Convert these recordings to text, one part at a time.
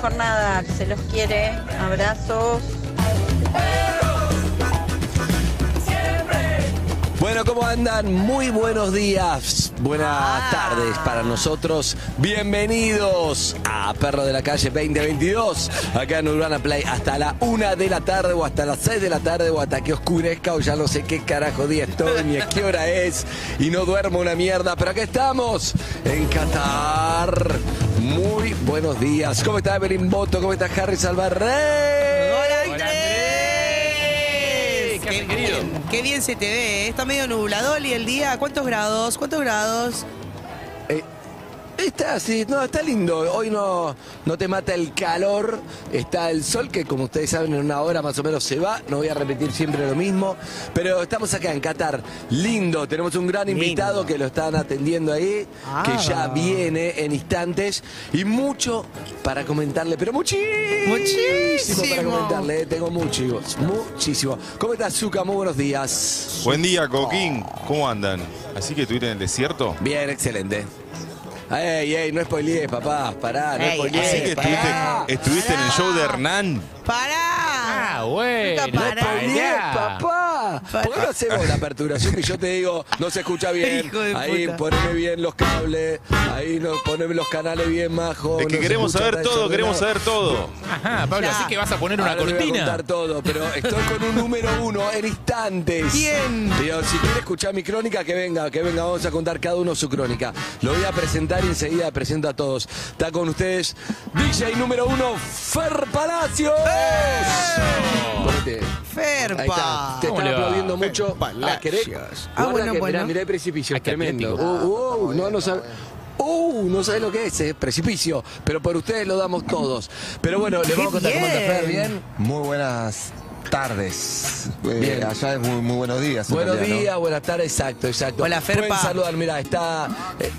Jornada. Se los quiere. Abrazos. Bueno, ¿cómo andan? Muy buenos días, buenas tardes para nosotros. Bienvenidos a Perro de la Calle 2022, acá en Urbana Play, hasta la una de la tarde o hasta las 6 de la tarde o hasta que oscurezca o ya no sé qué carajo día estoy ni a qué hora es y no duermo una mierda, pero acá estamos en Qatar. Muy buenos días. ¿Cómo está Evelyn Boto? ¿Cómo está Harry Salvarrey? Hola, Andrés. ¿Qué Qué bien, qué bien se te ve. Está medio nublador y el día. ¿Cuántos grados? ¿Cuántos grados? Está así, no, está lindo. Hoy no, no te mata el calor. Está el sol que, como ustedes saben, en una hora más o menos se va. No voy a repetir siempre lo mismo. Pero estamos acá en Qatar. Lindo. Tenemos un gran Lindo. invitado que lo están atendiendo ahí, Ah. que ya viene en instantes. Y mucho para comentarle, pero muchísimo, Muchísimo. para comentarle. eh, Tengo mucho, muchísimo. ¿Cómo estás, Zuka? Muy buenos días. Buen día, Coquín. ¿Cómo andan? ¿Así que estuviste en el desierto? Bien, excelente. Ey, ey, no spoilees, papá, pará, no Ey, spoilees. Así que estuviste, pará. estuviste en el show de Hernán. ¡Pará! Ah, bueno. Nunca pará. Spoileés, Pará. papá. ¿Por qué no hacemos la aperturación que yo te digo, no se escucha bien? Ahí puta. poneme bien los cables, ahí no, poneme los canales bien majo. Es que no queremos saber todo, queremos saber todo. Ajá, Pablo, Ya. así que vas a poner una Ahora le voy a cortina. contar todo, pero estoy con un número uno en instantes. Bien. Pero si quiere escuchar mi crónica, que venga, que venga, vamos a contar cada uno su crónica. Lo voy a presentar y enseguida presento a todos. Está con ustedes DJ número uno, Fer Palacios. Ponete. Ferpa. Ahí está. Te ¿Cómo están mucho. Ah, ¿querés? Ah, bueno, que, bueno. Mirá, mirá el precipicio, es tremendo. atlético. Uh, uh, no, no sabe. Uh, no sabe lo que es, es precipicio, pero por ustedes lo damos todos. Pero bueno, le ¡Qué vamos a contar cómo anda Fer, bien! Muy buenas tardes. Eh, Bien. allá es muy, muy buenos días. en Buenos realidad, ¿no? días, buenas tardes, exacto, exacto. Hola, Ferpa. Pueden saludar, mira, está... eh,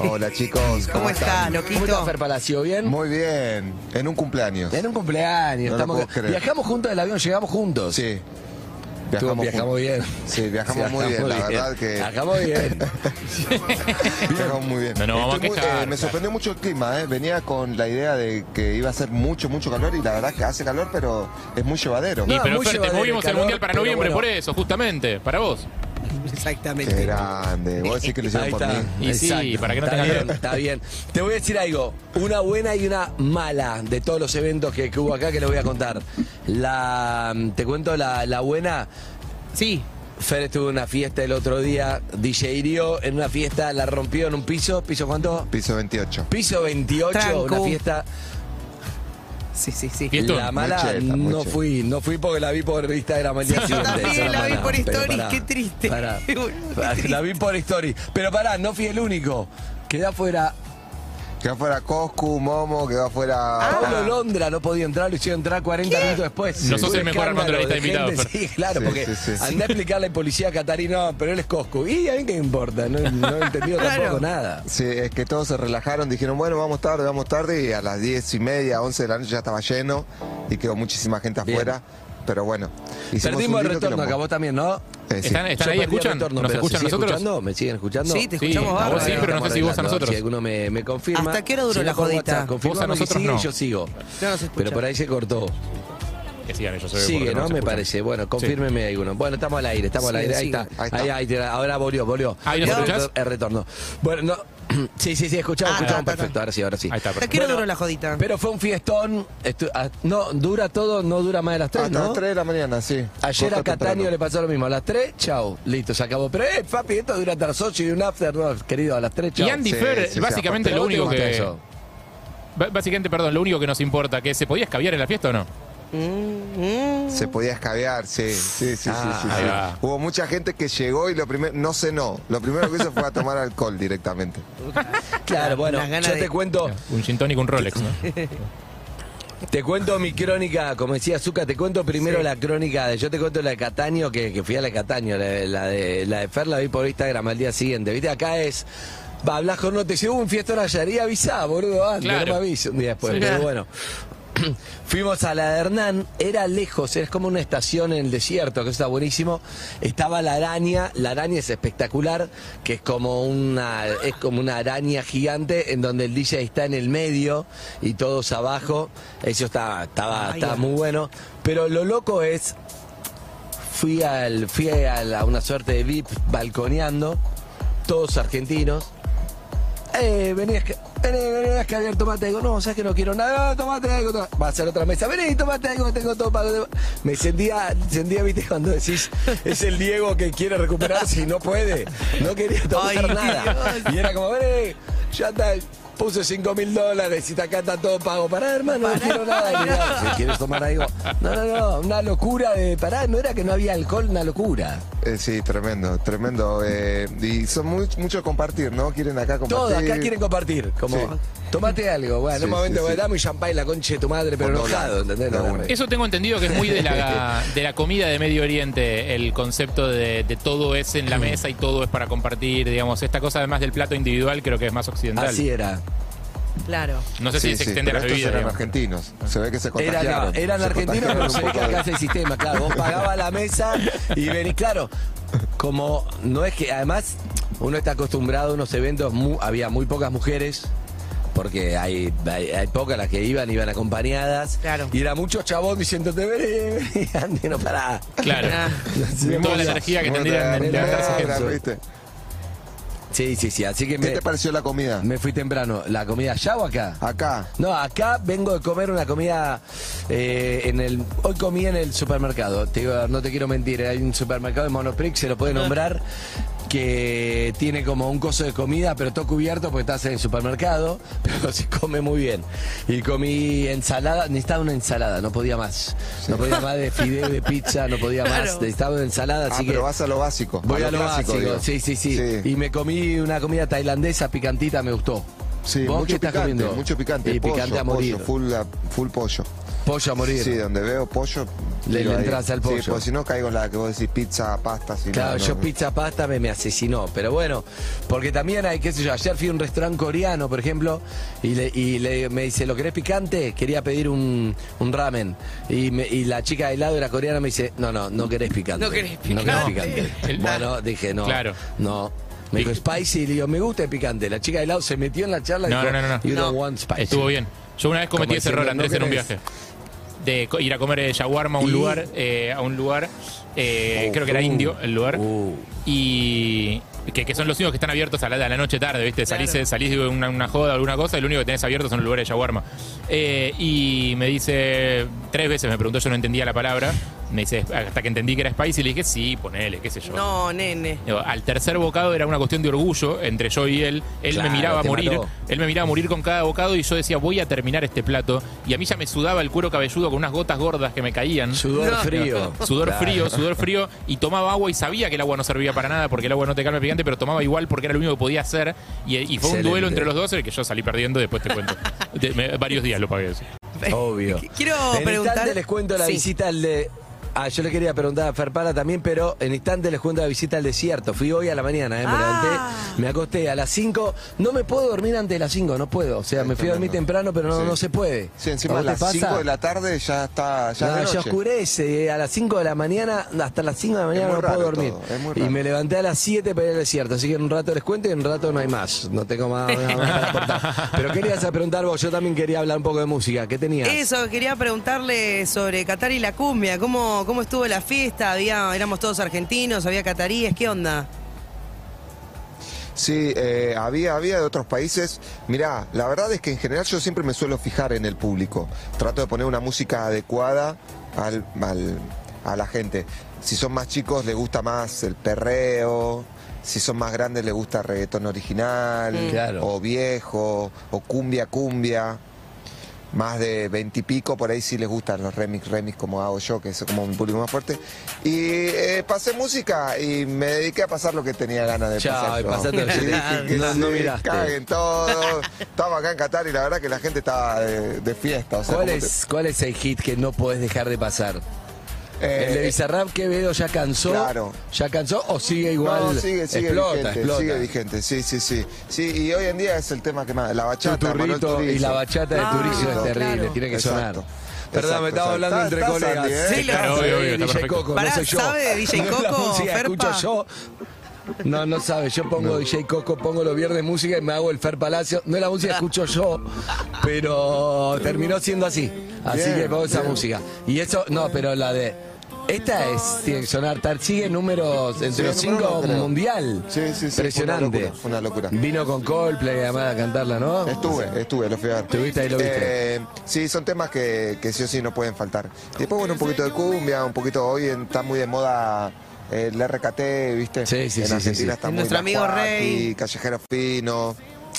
Hola chicos. ¿Cómo está, ¿Cómo está loquito? Fer Palacio? ¿Bien? Muy bien. En un cumpleaños. En un cumpleaños. No lo estamos- puedo creer. viajamos juntos del avión, llegamos juntos. Sí. Viajamos, bien. Sí, viajamos muy bien, la verdad que Viajamos bien. viajamos muy bien. No nos vamos a Estoy muy- quejar, eh, me sorprendió mucho el clima, ¿eh? venía con la idea de que iba a ser mucho, mucho calor y la verdad que hace calor, pero es muy llevadero. Y No, pero muy Fer, te llevadero movimos el el mundial para noviembre bueno. por eso, justamente, para vos. Qué Exactamente. grande. Vos decís que lo hicieron Ahí por está. mí. Y sí, para que no está tengas bien. Está bien. Te voy a decir algo. Una buena y una mala de todos los eventos que, que hubo acá que les voy a contar. La, te cuento la, la buena. Sí. Fer estuvo en una fiesta el otro día, DJ hirió en una fiesta, la rompió en un piso. ¿Piso cuánto? Piso 28. Piso 28, Tranco. una fiesta. Sí, sí, sí. Fiestón. La mala no fui, no fui porque la vi por Instagram el día Yo siguiente. también la vi por Pero stories, qué triste. pará. Qué triste. La vi por story. Pero pará, no fui el único. Quedé afuera. Quedó afuera Coscu, Momo, quedó afuera. Ah. Pablo Londra no podía entrar, lo hicieron entrar 40 minutos después. No sos el mejor invitados, gente, Fer. Sí, claro, Sí, porque sí, sí. andé a explicarle a policía catarino, pero él es Coscu. Y a mí qué importa, no, no he entendido Claro. tampoco nada. Sí, es que todos se relajaron, dijeron, bueno, vamos tarde, vamos tarde, y a las 10 y media, 11 de la noche ya estaba lleno y quedó muchísima gente Bien. Pero bueno, Perdimos el retorno, acá vos también, ¿no? Eh, sí. ¿Están, ahí, escuchan? retorno, ¿Nos pero ¿se escuchan nosotros? escuchando? ¿Me siguen escuchando? Sí, te Sí, escuchamos a vos bárbaro. sí, pero no sé si vos a nosotros. Si alguno me, me confirma. ¿Hasta qué hora duró Si la jodita? Vos a que nosotros sigue y no. yo sigo. No nos escucha. Pero por ahí se cortó. Que sigan ellos. eh, Sigue, ¿no? Me parece. Bueno, confírmeme alguno. Bueno, estamos al aire, estamos al aire. Ahí está. Ahí está. Ahí, ahora volvió, volvió. Ahí nos El retorno. Bueno, no. Sí, sí, sí, escuchamos, Ah, escuchamos perfecto. Ahora sí, ahora sí. Ahí está, ¿Hasta perfecto. qué hora Bueno, duró la jodita? Pero fue un fiestón. estu- ah, no, dura todo, no dura más de las 3, Hasta ¿no? las 3 de la mañana, sí. Ayer a Corta Cataño temprano. le pasó lo mismo. A las 3, chao. Listo, se acabó. Pero, eh, papi, esto dura hasta las 8 y un after, no, querido, a las 3, chao. Y Andy Sí, Fer, sí, sí, básicamente lo único que. eso. Básicamente, perdón, lo único que nos importa, que se podía escabiar en la fiesta o no. Se podía escabear, sí, sí, sí, sí, Ah, sí, sí. Hubo mucha gente que llegó y lo primero, no cenó. Lo primero que hizo fue a tomar alcohol directamente. Claro, bueno, yo de- te cuento, Un gin un Rolex, ¿no? te cuento mi crónica, como decía Zuka, te cuento primero la crónica de, yo te cuento la de Cataño, que, que fui a la de Cataño, la, de- la de la de Fer la vi por Instagram al día siguiente, viste, acá es, va, hablas con no te hubo un fiestón ayer, y avisá, boludo, antes, Claro. no me aviso un día después, Sí. pero bueno. Fuimos a la de Hernán, era lejos, es como una estación en el desierto, que está buenísimo. Estaba la araña, la araña es espectacular, que es como una, es como una araña gigante en donde el DJ está en el medio y todos abajo. Eso estaba, estaba muy bueno. Pero lo loco es, fui al, fui a, la- una suerte de VIP balconeando, todos argentinos. Eh, vení, a vení, vení a escabear, tomate algo. No, sabes que no quiero nada, tomate algo. toma- Va a ser otra mesa. Vení, tomate algo, que tengo todo pago. Me sentía, sentía, viste, cuando decís, es el Diego que quiere recuperarse y no puede. No quería tomar Ay, nada. Y era como, vení, ya está. Puse 5 mil dólares y acá está todo pago. Pará, hermano, no quiero nada. Mirá, si quieres tomar algo. No, no, no, una locura de. Pará, no era que no había alcohol, una locura. Eh, sí, tremendo, tremendo. eh, y son muy, mucho compartir, ¿no? Quieren acá compartir. Todos acá quieren compartir. Como, Sí. Tomate algo. Bueno, en Sí, un momento, sí, sí. dame un champán la concha de tu madre, pero enojado, Eso tengo entendido que es muy de la, de la comida de Medio Oriente, el concepto de, de todo es en la Mm. mesa y todo es para compartir, digamos, esta cosa además del plato individual creo que es más occidental. Así era. Claro. No sé si se sí, extiende a pero estos eran digamos. argentinos. Se ve que se contagiaron. eran Se argentinos, pero contagiaron se un ve que poco acá de- es el sistema, claro. Vos pagabas la mesa y venís, claro. Como no es que, además, uno está acostumbrado a unos eventos, mu- había muy pocas mujeres. Porque hay, hay, hay pocas las que iban, iban acompañadas. Claro. Y era mucho chabón diciéndote, vení, vení, Andy, no pará. Claro. Ah. Toda la energía que tendrían de bien, levantarse. Sí, sí, sí. Así que ¿Qué me, te pareció la comida? me fui temprano. ¿La comida allá o acá? Acá. No, acá vengo de comer una comida eh, en el. Hoy comí en el supermercado. Te digo, no te quiero mentir, hay un supermercado de Monoprix, se lo puede nombrar, que tiene como un coso de comida, pero todo cubierto porque estás en el supermercado, pero se come muy bien. Y comí ensalada, necesitaba una ensalada, no podía más. No podía más de fideo, de pizza, no podía más. Claro. Necesitaba una ensalada, Ah, así pero que. vas a lo básico. Voy a lo básico, sí, sí, sí, Y me comí una comida tailandesa picantita, me gustó. Sí, ¿Vos qué mucho estás picante, comiendo? mucho picante. Y pollo, picante a morir. pollo, full, full pollo. Pollo a morir. Sí, donde veo pollo. Le- le ahí. entras al pollo. Sí, porque si no caigo en la que vos decís pizza, pasta. Si Claro, no, yo no. pizza pasta me, me asesinó. Pero bueno, porque también hay, qué sé yo, ayer fui a un restaurante coreano, por ejemplo, y, le, y le- me dice, ¿lo querés picante? Quería pedir un, un ramen. Y, me- y la chica de lado era coreana me dice, no, no, no querés picante. No querés No querés picante. picante. Bueno, dije, no. Claro. No. Me dijo spicy y le digo, me gusta el picante. La chica de lado se metió en la charla y No, dijo, no, no, no. You don't No. want spicy. Estuvo bien. Yo una vez cometí Como ese error, Andrés, no en un viaje. De co- ir a comer eh, shawarma a un ¿Y? lugar, eh, a un lugar, eh, Oh, creo que era uh, indio el lugar, uh. y que, que son los únicos que están abiertos a la, a la noche tarde, ¿viste? Salís, Claro. salís de una, una joda o alguna cosa y lo único que tenés abierto son los lugares de shawarma. Eh, y me dice, tres veces me preguntó, yo no entendía la palabra, me dice, hasta que entendí que era spicy, le dije, sí, ponele, qué sé yo. No, nene. Digo, Al tercer bocado era una cuestión de orgullo entre yo y él. Él Claro, me miraba te morir. mató. Él me miraba a morir con cada bocado y yo decía, voy a terminar este plato. Y a mí ya me sudaba el cuero cabelludo con unas gotas gordas que me caían. Sudor No. frío. Sudor Claro. frío, sudor frío. Y tomaba agua y sabía que el agua no servía para nada porque el agua no te calma el picante, pero tomaba igual porque era lo único que podía hacer. Y, y fue un Excelente. duelo entre los dos en el que yo salí perdiendo. Después te cuento. De- me- varios días lo pagué eso. Obvio. Quiero en preguntar- les cuento la Sí. visita al de. Ah, yo le quería preguntar a Ferpara también, pero en instante les cuento la visita al desierto. Fui hoy a la mañana, ¿eh? me Ah. levanté, me acosté a las 5. No me puedo dormir antes de las 5, no puedo. O sea, me fui a dormir temprano, pero no, Sí. no se puede. Sí, encima ¿A las pasa? 5 de la tarde ya está. Ya No, de ya oscurece, eh, a las 5 de la mañana, hasta las 5 de la mañana muy no puedo dormir. todo, es muy y me levanté a las 7 para ir al desierto, así que en un rato les cuento y en un rato no hay más. No tengo más, más para aportar. Pero querías preguntar vos, yo también quería hablar un poco de música. ¿Qué tenías? Eso, quería preguntarle sobre Qatar y la cumbia. ¿Cómo, cómo estuvo la fiesta? Había, éramos todos argentinos, había cataríes. ¿Qué onda? Sí, eh, había, había de otros países. Mirá, la verdad es que en general yo siempre me suelo fijar en el público. Trato de poner una música adecuada al, al- a la gente. Si son más chicos les gusta más el perreo. Si son más grandes les gusta reggaetón original. Claro. O viejo. O cumbia, cumbia. Más de veintipico, por ahí sí les gustan los remix, remix como hago yo, que es como un público más fuerte. Y eh, pasé música y me dediqué a pasar lo que tenía ganas de Chao, pasar. y pasaste que Y te- dije que no- caguen todo. Estamos acá en Qatar y la verdad que la gente estaba de, de fiesta. O sea, ¿Cuál es, ¿Cuál es el hit que no podés dejar de pasar? Te- ¿El de eh, Bizarrap Quevedo ya cansó? Claro. ¿Ya cansó o sigue igual? no, sigue, sigue explota, vigente, explota. sigue vigente, sí, sí, sí. Sí, y hoy en día es el tema que más, la bachata, turrito y la bachata de Ah, Turizo es terrible, claro. tiene que Exacto. sonar. Exacto, Perdón, me estaba hablando Está- entre está colegas. Sandy, ¿eh? Sí, Claro, obvio, obvio, está DJ. Coco, Pará, no soy yo. ¿sabe DJ Coco, Ferpa? escucho yo. No, no sabe, yo pongo DJ Coco, pongo los viernes música y me hago el Fer Palacio. No es la música, escucho yo, pero terminó siendo así. Así Bien, que pongo esa bien. música. Y eso, no, pero la de. Esta es, tiene que sonar, tar- sigue números entre Sí, los cinco mundial. Sí, sí, sí, Impresionante. fue una locura, fue una locura. Vino con Coldplay además a cantarla, ¿no? Estuve, estuve, lo fui a ver. ¿Estuviste ahí, lo viste? Eh, sí, son temas que, que sí o sí no pueden faltar. Después, bueno, un poquito de cumbia, un poquito, hoy en- está muy de moda eh, el RKT, ¿viste? Sí, sí, en sí, Argentina sí, sí. está muy Nuestro amigo Joaquí, Rey. Callejero Fino.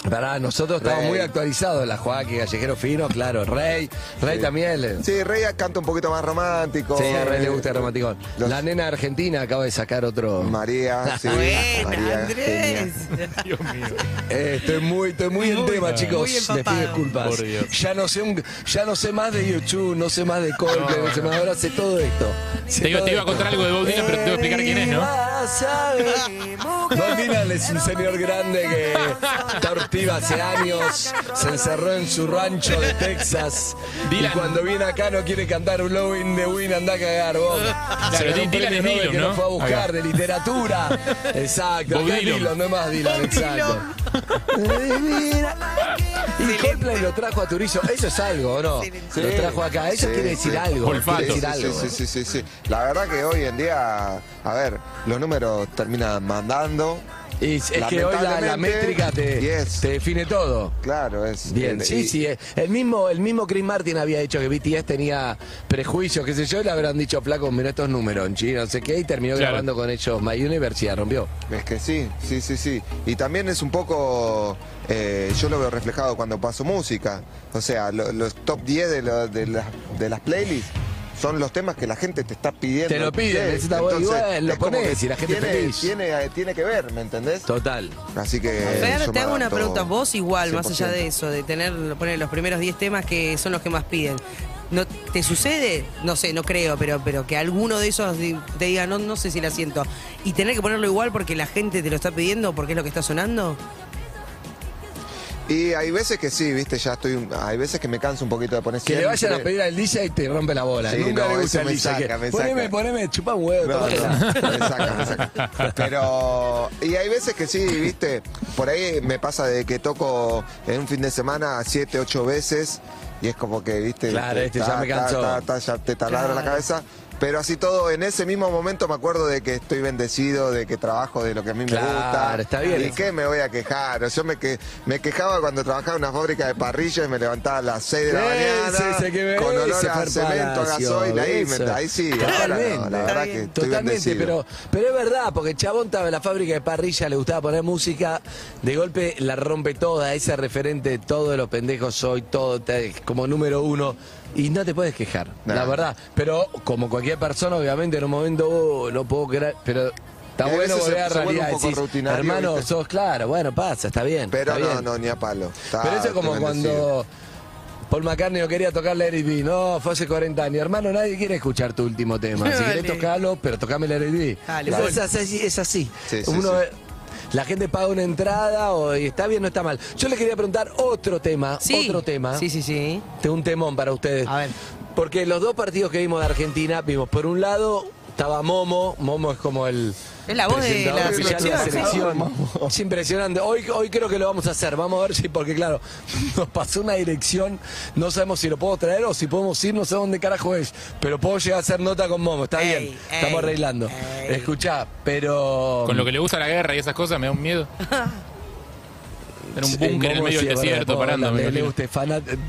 Pará, nosotros estamos muy actualizados. La Joaquín, Callejero Fino, claro. Rey. Rey Sí. también. le- Sí, Rey canta un poquito más romántico. Sí, a Rey le gusta el romanticón. Los- La nena argentina acaba de sacar otro. María, sí. María, Andrés. genial. Eh, estoy muy, estoy muy, en Muy, tema, chicos. muy Les empapado. pido disculpas. Por Dios. Ya no sé un- ya no sé más de YouTube, no sé más de Coldplay, no, sé más, ahora sé todo esto. Sé Te iba- todo te iba a esto. contar algo de Bob Dylan, pero te voy a explicar quién es, ¿no? Vas a ver. Bob Dylan es un señor grande que está hace años, se encerró en su rancho de Texas y cuando viene acá no quiere cantar Blowing the Wind, anda a cagar, Bob. Se ganó un Dylan premio es Nobel Dylan, que ¿no? no fue a buscar, Acá. de literatura. Exacto, Bob acá es Dylan. Dylan, no es más Dylan, exacto. Y Coldplay lo trajo a Turizo, eso es algo, ¿o no? Sí. Lo trajo acá, eso Sí, quiere decir sí. algo. Olfato. Quiere decir Sí, algo. sí, sí, sí, sí. La verdad que hoy en día, a ver, los números terminan mandando. Y es es que hoy la, la métrica te, yes. te define todo. Claro, es. Bien, sí, y- sí. eh, El mismo, el mismo Chris Martin había dicho que BTS tenía prejuicios, qué sé yo, y le habrán dicho, flaco, mira estos números no sé qué, y terminó Claro. grabando con ellos My Universe y la rompió. Es que sí, sí, sí, sí. Y también es un poco, eh, yo lo veo reflejado cuando paso música. O sea, lo- los top 10 de, lo- de, las- de las playlists son los temas que la gente te está pidiendo. Te lo piden, Sí, necesita bueno, y entonces, bueno, lo es como ponés que y la gente tiene, feliz. Tiene, eh, tiene que ver, ¿me entendés? Total. Así que. Fer, yo te hago una pregunta. Vos igual, más allá 100%. de eso, de tener, poner los primeros 10 temas que son los que más piden. ¿No, ¿Te sucede? No sé, no creo, pero, pero que alguno de esos te diga, no, no sé si la siento. Y tener que ponerlo igual porque la gente te lo está pidiendo, porque es lo que está sonando. Y hay veces que sí, viste, ya estoy. un- Hay veces que me canso un poquito de poner Que le vayan a pedir al DJ y te rompe la bola. Sí, Nunca no, le gusta eso el me DJ. saca, que, me poneme, saca. poneme, chupa un huevo. No, tómatela. no, me saca, me saca. Pero, y hay veces que sí, viste, por ahí me pasa de que toco en un fin de semana siete, ocho veces y es como que, viste, Claro, te- este ya me cansó. ta, ta, ya te taladra la cabeza. Pero así todo, en ese mismo momento me acuerdo de que estoy bendecido, de que trabajo de lo que a mí Claro, me gusta. está bien ¿Y eso. qué me voy a quejar? Yo me, que, me quejaba cuando trabajaba en una fábrica de parrillas y me levantaba a las 6 de la Ese, mañana ese me- con olor ese a cemento, gasoil, ahí, me- ahí sí. ahora no, Totalmente. la verdad que estoy Totalmente, bendecido. pero, pero es verdad, porque chabón estaba en la fábrica de parrilla, le gustaba poner música, de golpe la rompe toda, ese referente de todos los pendejos soy, todo, como número uno, y no te puedes quejar, Nah. la verdad. Pero como cualquier persona, obviamente en un momento oh, no puedo creer, pero está Y bueno volver a realidad. un poco decís, hermano, ¿viste? sos claro, bueno, pasa, está bien. Pero está no, bien. no, ni a palo. Está- Pero eso es como cuando Paul McCartney no quería tocar la R&B. No, fue hace 40 años. Hermano, nadie quiere escuchar tu último tema. Si querés tocarlo, pero tocame la R&B. Dale, es, así, es así. Sí, sí, Uno, sí. La gente paga una entrada o, y está bien o está mal. Yo le quería preguntar otro tema. Sí. Otro tema. Sí, sí, sí. Tengo un temón para ustedes. A ver. Porque los dos partidos que vimos de Argentina, vimos por un lado estaba Momo, Momo es como el Es la voz de la oficial de la selección, selección. Es impresionante. Hoy, hoy creo que lo vamos a hacer. Vamos a ver si, porque claro, nos pasó una dirección, no sabemos si lo puedo traer o si podemos ir, no sé dónde carajo es. Pero puedo llegar a hacer nota con Momo, está Ey, bien. Estamos ey, arreglando. ey. Escuchá, pero. Con lo que le gusta la guerra y esas cosas me da un miedo. En un búnker en el medio sí, del es desierto, verdad, parando.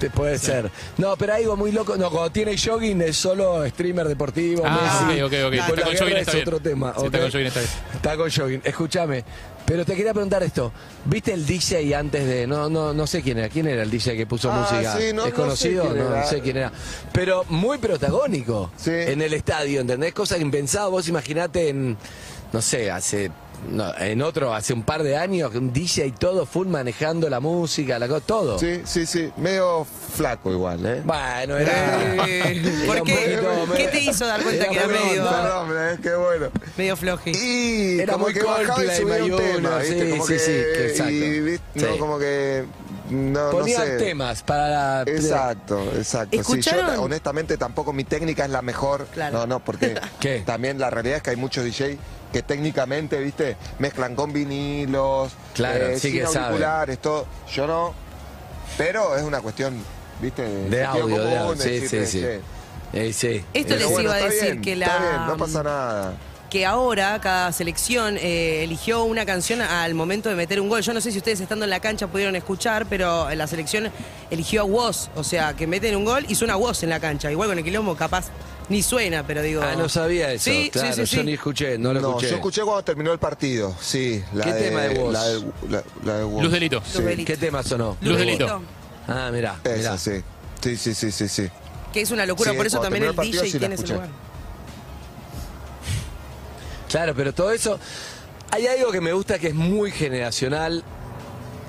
le puede ser. No, pero algo muy loco. No, cuando tiene jogging es solo streamer deportivo. Ah, Messi. ok, ok, ok. Después Está con guerra jogging, es está bien. otro tema. Sí, está con jogging, está bien. Está con jogging. Escúchame. Pero te quería preguntar esto. ¿Viste el DJ antes de.? No, no, no sé quién era. ¿Quién era el DJ que puso Ah, música? sí, no- ¿Es no conocido? sé quién no, sé quién era. Pero muy protagónico. Sí. En el estadio, ¿entendés? Cosa impensada. Vos imaginate en. No sé, hace. No, en otro, hace un par de años, un DJ y todo, full manejando la música, la, todo. Sí, sí, sí. Medio flaco igual, ¿eh? Bueno, era. Eh, era ¿Por qué? poquito- ¿Qué te hizo dar cuenta que era perdón, medio, Perdón, eh, qué bueno. medio floji? Y Era como muy que bajaba y subía un tema, ¿viste? sí, como sí, que, sí, que exacto. Y, ¿viste? Sí. No, como que... No, Ponía no sé. temas para la. Exacto, exacto. Yo honestamente tampoco mi técnica es la mejor. Claro. No, no, porque ¿Qué? también la realidad es que hay muchos DJ que técnicamente, viste, mezclan con vinilos, Claro, eh, sí sin que saben. auriculares, todo. Yo no. Pero es una cuestión, viste, De sentido audio, de común, audio. Sí, decirle, sí, sí. Eh, sí. Esto les bueno, iba a decir bien, que está la- bien, no pasa nada. Que ahora cada selección eh, eligió una canción al momento de meter un gol. Yo no sé si ustedes estando en la cancha pudieron escuchar, pero la selección eligió a Woz, o sea, que meten un gol y suena Woz en la cancha. Igual con el quilombo capaz ni suena, pero digo... Ah, no sabía eso. Sí, claro, sí, sí, yo ni escuché, no lo No, escuché. yo escuché cuando terminó el partido, sí. La ¿Qué tema de vos? La de, la, la de vos. Luz delito. Luz. ¿Qué tema sonó? Luz delito. Delito, Ah, mirá. Esa, mirá. sí. Sí, sí, sí, sí, sí. Que es una locura, Sí, por eso también el terminó el partido DJ tiene ese lugar. Claro, pero todo eso. Hay algo que me gusta que es muy generacional.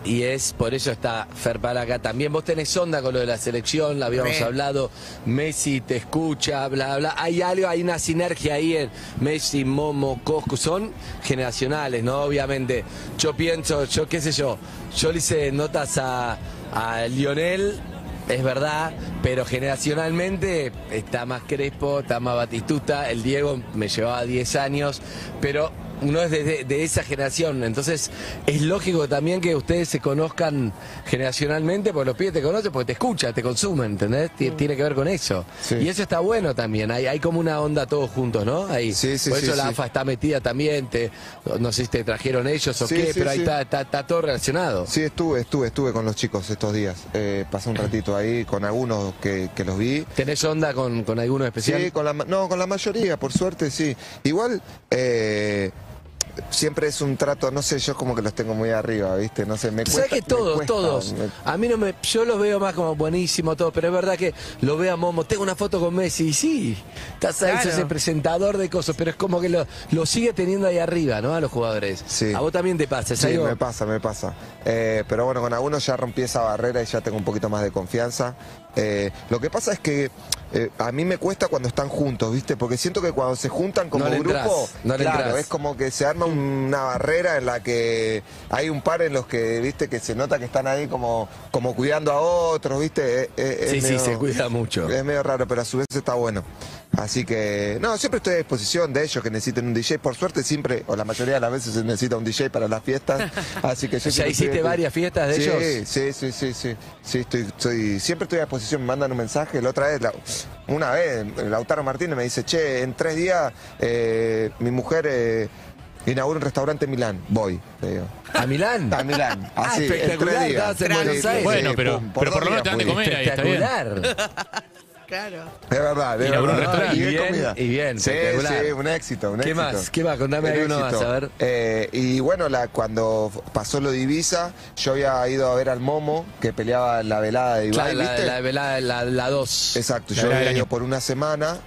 Y es, por eso está Fer para acá también. Vos tenés onda con lo de la selección, la habíamos hablado. Messi te escucha, bla, bla. Hay algo, hay una sinergia ahí en Messi, Momo, Coscu. Son generacionales, ¿no? Obviamente. Yo pienso, yo qué sé yo, yo le hice notas a, a Lionel. Es verdad, pero generacionalmente está más Crespo, está más Batistuta, el Diego me llevaba 10 años, pero uno es de, de esa generación, entonces es lógico también que ustedes se conozcan generacionalmente, porque los pibes te conocen, porque te escuchan, te consumen, ¿entendés? Ti- Tiene que ver con eso. Sí. Y eso está bueno también, hay, hay como una onda todos juntos, ¿no? Ahí. Sí, sí, Por eso la. AFA está metida también, te, no sé si te trajeron ellos o qué, pero ahí está, está, está todo relacionado. Sí, estuve, estuve, estuve con los chicos estos días. Eh, pasé un ratito ahí con algunos que, que los vi. ¿Tenés onda con, con alguno especial? Sí, con la, no, con la mayoría, por suerte, sí. Igual, eh, siempre es un trato, no sé, yo como que los tengo muy arriba, ¿viste? No sé, me cuesta. ¿Sabes que todos, cuesta, todos? me- A mí no me. Yo los veo más como buenísimo, todo, pero es verdad que lo veo a Momo. Tengo una foto con Messi, y sí. Estás ahí, Claro. sos ese presentador de cosas, pero es como que lo, lo sigue teniendo ahí arriba, ¿no? A los jugadores. Sí. A vos también te pasa, ¿es Sí, algo? me pasa, me pasa. Eh, pero bueno, con algunos ya rompí esa barrera y ya tengo un poquito más de confianza. Eh, lo que pasa es que eh, a mí me cuesta cuando están juntos, ¿viste? Porque siento que cuando se juntan como No le grupo, entrás, no le claro, es como que se arma una barrera en la que hay un par en los que, ¿viste? Que se nota que están ahí como, como cuidando a otros, ¿viste? Eh, eh, es Sí, sí, se cuida mucho. Es medio raro, pero a su vez está bueno. Así que, no, siempre estoy a disposición de ellos que necesiten un DJ. Por suerte siempre, o la mayoría de las veces se necesita un DJ para las fiestas. Así que yo ¿Ya hiciste estoy- varias fiestas de sí, ellos? Sí, sí, sí, sí. Sí, estoy, estoy, siempre estoy a disposición, me mandan un mensaje. La otra vez, la- una vez, Lautaro Martínez me dice, che, en tres días eh, mi mujer eh, inaugura un restaurante en Milán. Voy, le digo. ¿A Milán? A Milán. Ah, Así, en espectacular, tres días. en. Buenos Aires. Bueno, pero- pum, pero por lo menos te dan de comer ahí, está bien. Claro. Es verdad, es un verdad. restaurante. Y Y bien, comida. y bien, Sí, espectacular. sí, un éxito, un ¿Qué éxito. más? ¿Qué más? Contame Un alguno más, éxito. a ver. Eh, y bueno, la, cuando pasó lo de Ibiza, yo había ido a ver al Momo, que peleaba en la velada de Ibai, Claro, la, ¿viste? la, la, la, la dos. Exacto, La yo velada había ido por una semana.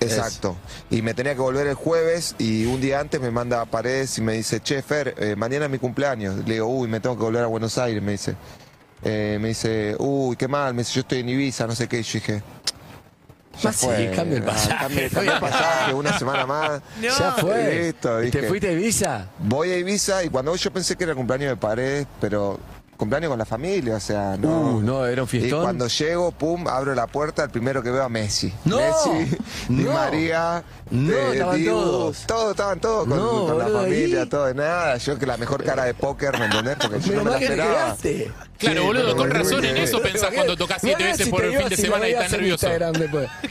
Exacto. Y me tenía que volver el jueves y un día antes me manda a Paredes y me dice, che, Fer, eh, mañana es mi cumpleaños. Le digo, uy, me tengo que volver a Buenos Aires, me dice. Eh, me dice, uy, qué mal, me dice, yo estoy en Ibiza, no sé qué. Y yo dije, ya Ah, sí, fue. cambia el Ah, pasaje. cambia- cambia el pasaje, una semana más. No. Ya fue. Listo, ¿Y te fuiste a Ibiza? Voy a Ibiza y cuando yo pensé que era el cumpleaños de Paredes, pero cumpleaños con la familia, o sea, no. Uh, no, era un fiestón. Y cuando llego, pum, abro la puerta, el primero que veo a Messi. No, Messi, Di no. María, No, eh, estaban Dibu, todos. Todos, estaban todos con, No, con la familia, ahí. todo, nada. Yo que la mejor cara de póker, ¿me entendés? Porque yo no me la esperaba. quedaste. Claro, Sí, boludo, con razón en eso pensás cuando tocas siete veces si por el fin de semana y estás nervioso.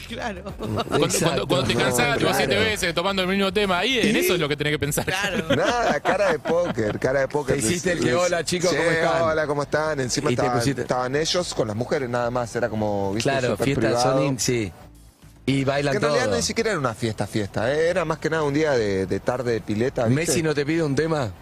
Claro. Cuando, cuando, Exacto. cuando te No, cansás, te vas siete veces tomando el mismo tema ahí, en eso es lo que tenés que pensar. Claro. Nada, cara de póker, cara de póker. Te hiciste el que, hola, chicos, ¿cómo están? hola, ¿cómo están? Encima estaban, ellos con las mujeres nada más, era como, viste, Claro, fiesta. Sonin, sí. Y Que bailan en realidad todo. ni siquiera era una fiesta, fiesta, eh, era más que nada un día de, de tarde de pileta. ¿viste? Messi no te pide un tema.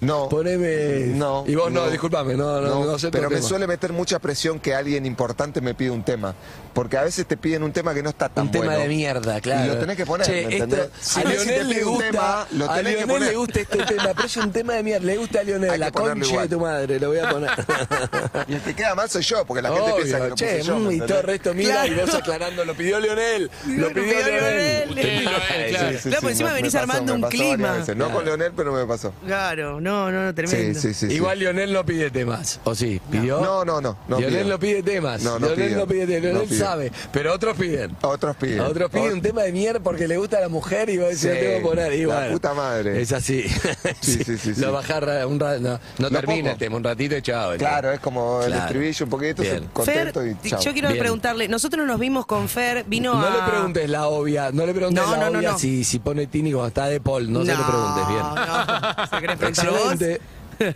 No. Poneme. No. Y vos no, disculpame, no, no, no, acepto pero me tema. suele meter mucha presión que alguien importante me pide un tema. Porque a veces te piden un tema que no está tan Un tema bueno. de mierda, claro. Y lo tenés que poner, Che, ¿me esto- entendés? Si a Lionel le gusta, tema, lo a tenés que Lionel poner. le gusta este tema, pero es un tema de mierda. Le gusta a Lionel, Hay la que concha igual. de tu madre, lo voy a poner. Y el que queda mal soy yo, porque la gente piensa que lo che, puse yo. mm, ¿me y todo el resto mira Claro. y vos aclarando, lo pidió Lionel, lo pidió, pidió Lionel. Lionel. Usted y Lionel, claro. Claro, por encima me- venís me pasó, armando un clima. No Claro. con Leonel, pero me pasó. Claro, no, no, no, Sí, tremendo. sí, sí. sí. Igual Lionel no pide temas, ¿o sí? ¿Pidió? No, no, no. no Lionel pido. no pide temas. No, no Lionel pido. no pide temas. No sabe, pero otros piden. Otros piden. Otros piden un tema de mierda porque le gusta a la mujer y vos decís, Sí, no tengo que poner. Y la bueno, puta madre. Es así. Sí, sí, sí, Lo sí. ra- un rato, no, no Lo termina pongo. el tema, un ratito y chao. Claro, es como el Claro. estribillo un poquito, contento Fer, y chao. yo quiero Bien. preguntarle, nosotros nos vimos con Fer, vino No a... le preguntes la obvia, no le preguntes No, la no, no, obvia no. Si, si pone Tini cuando está de Paul, no, se le preguntes bien. No, ¿se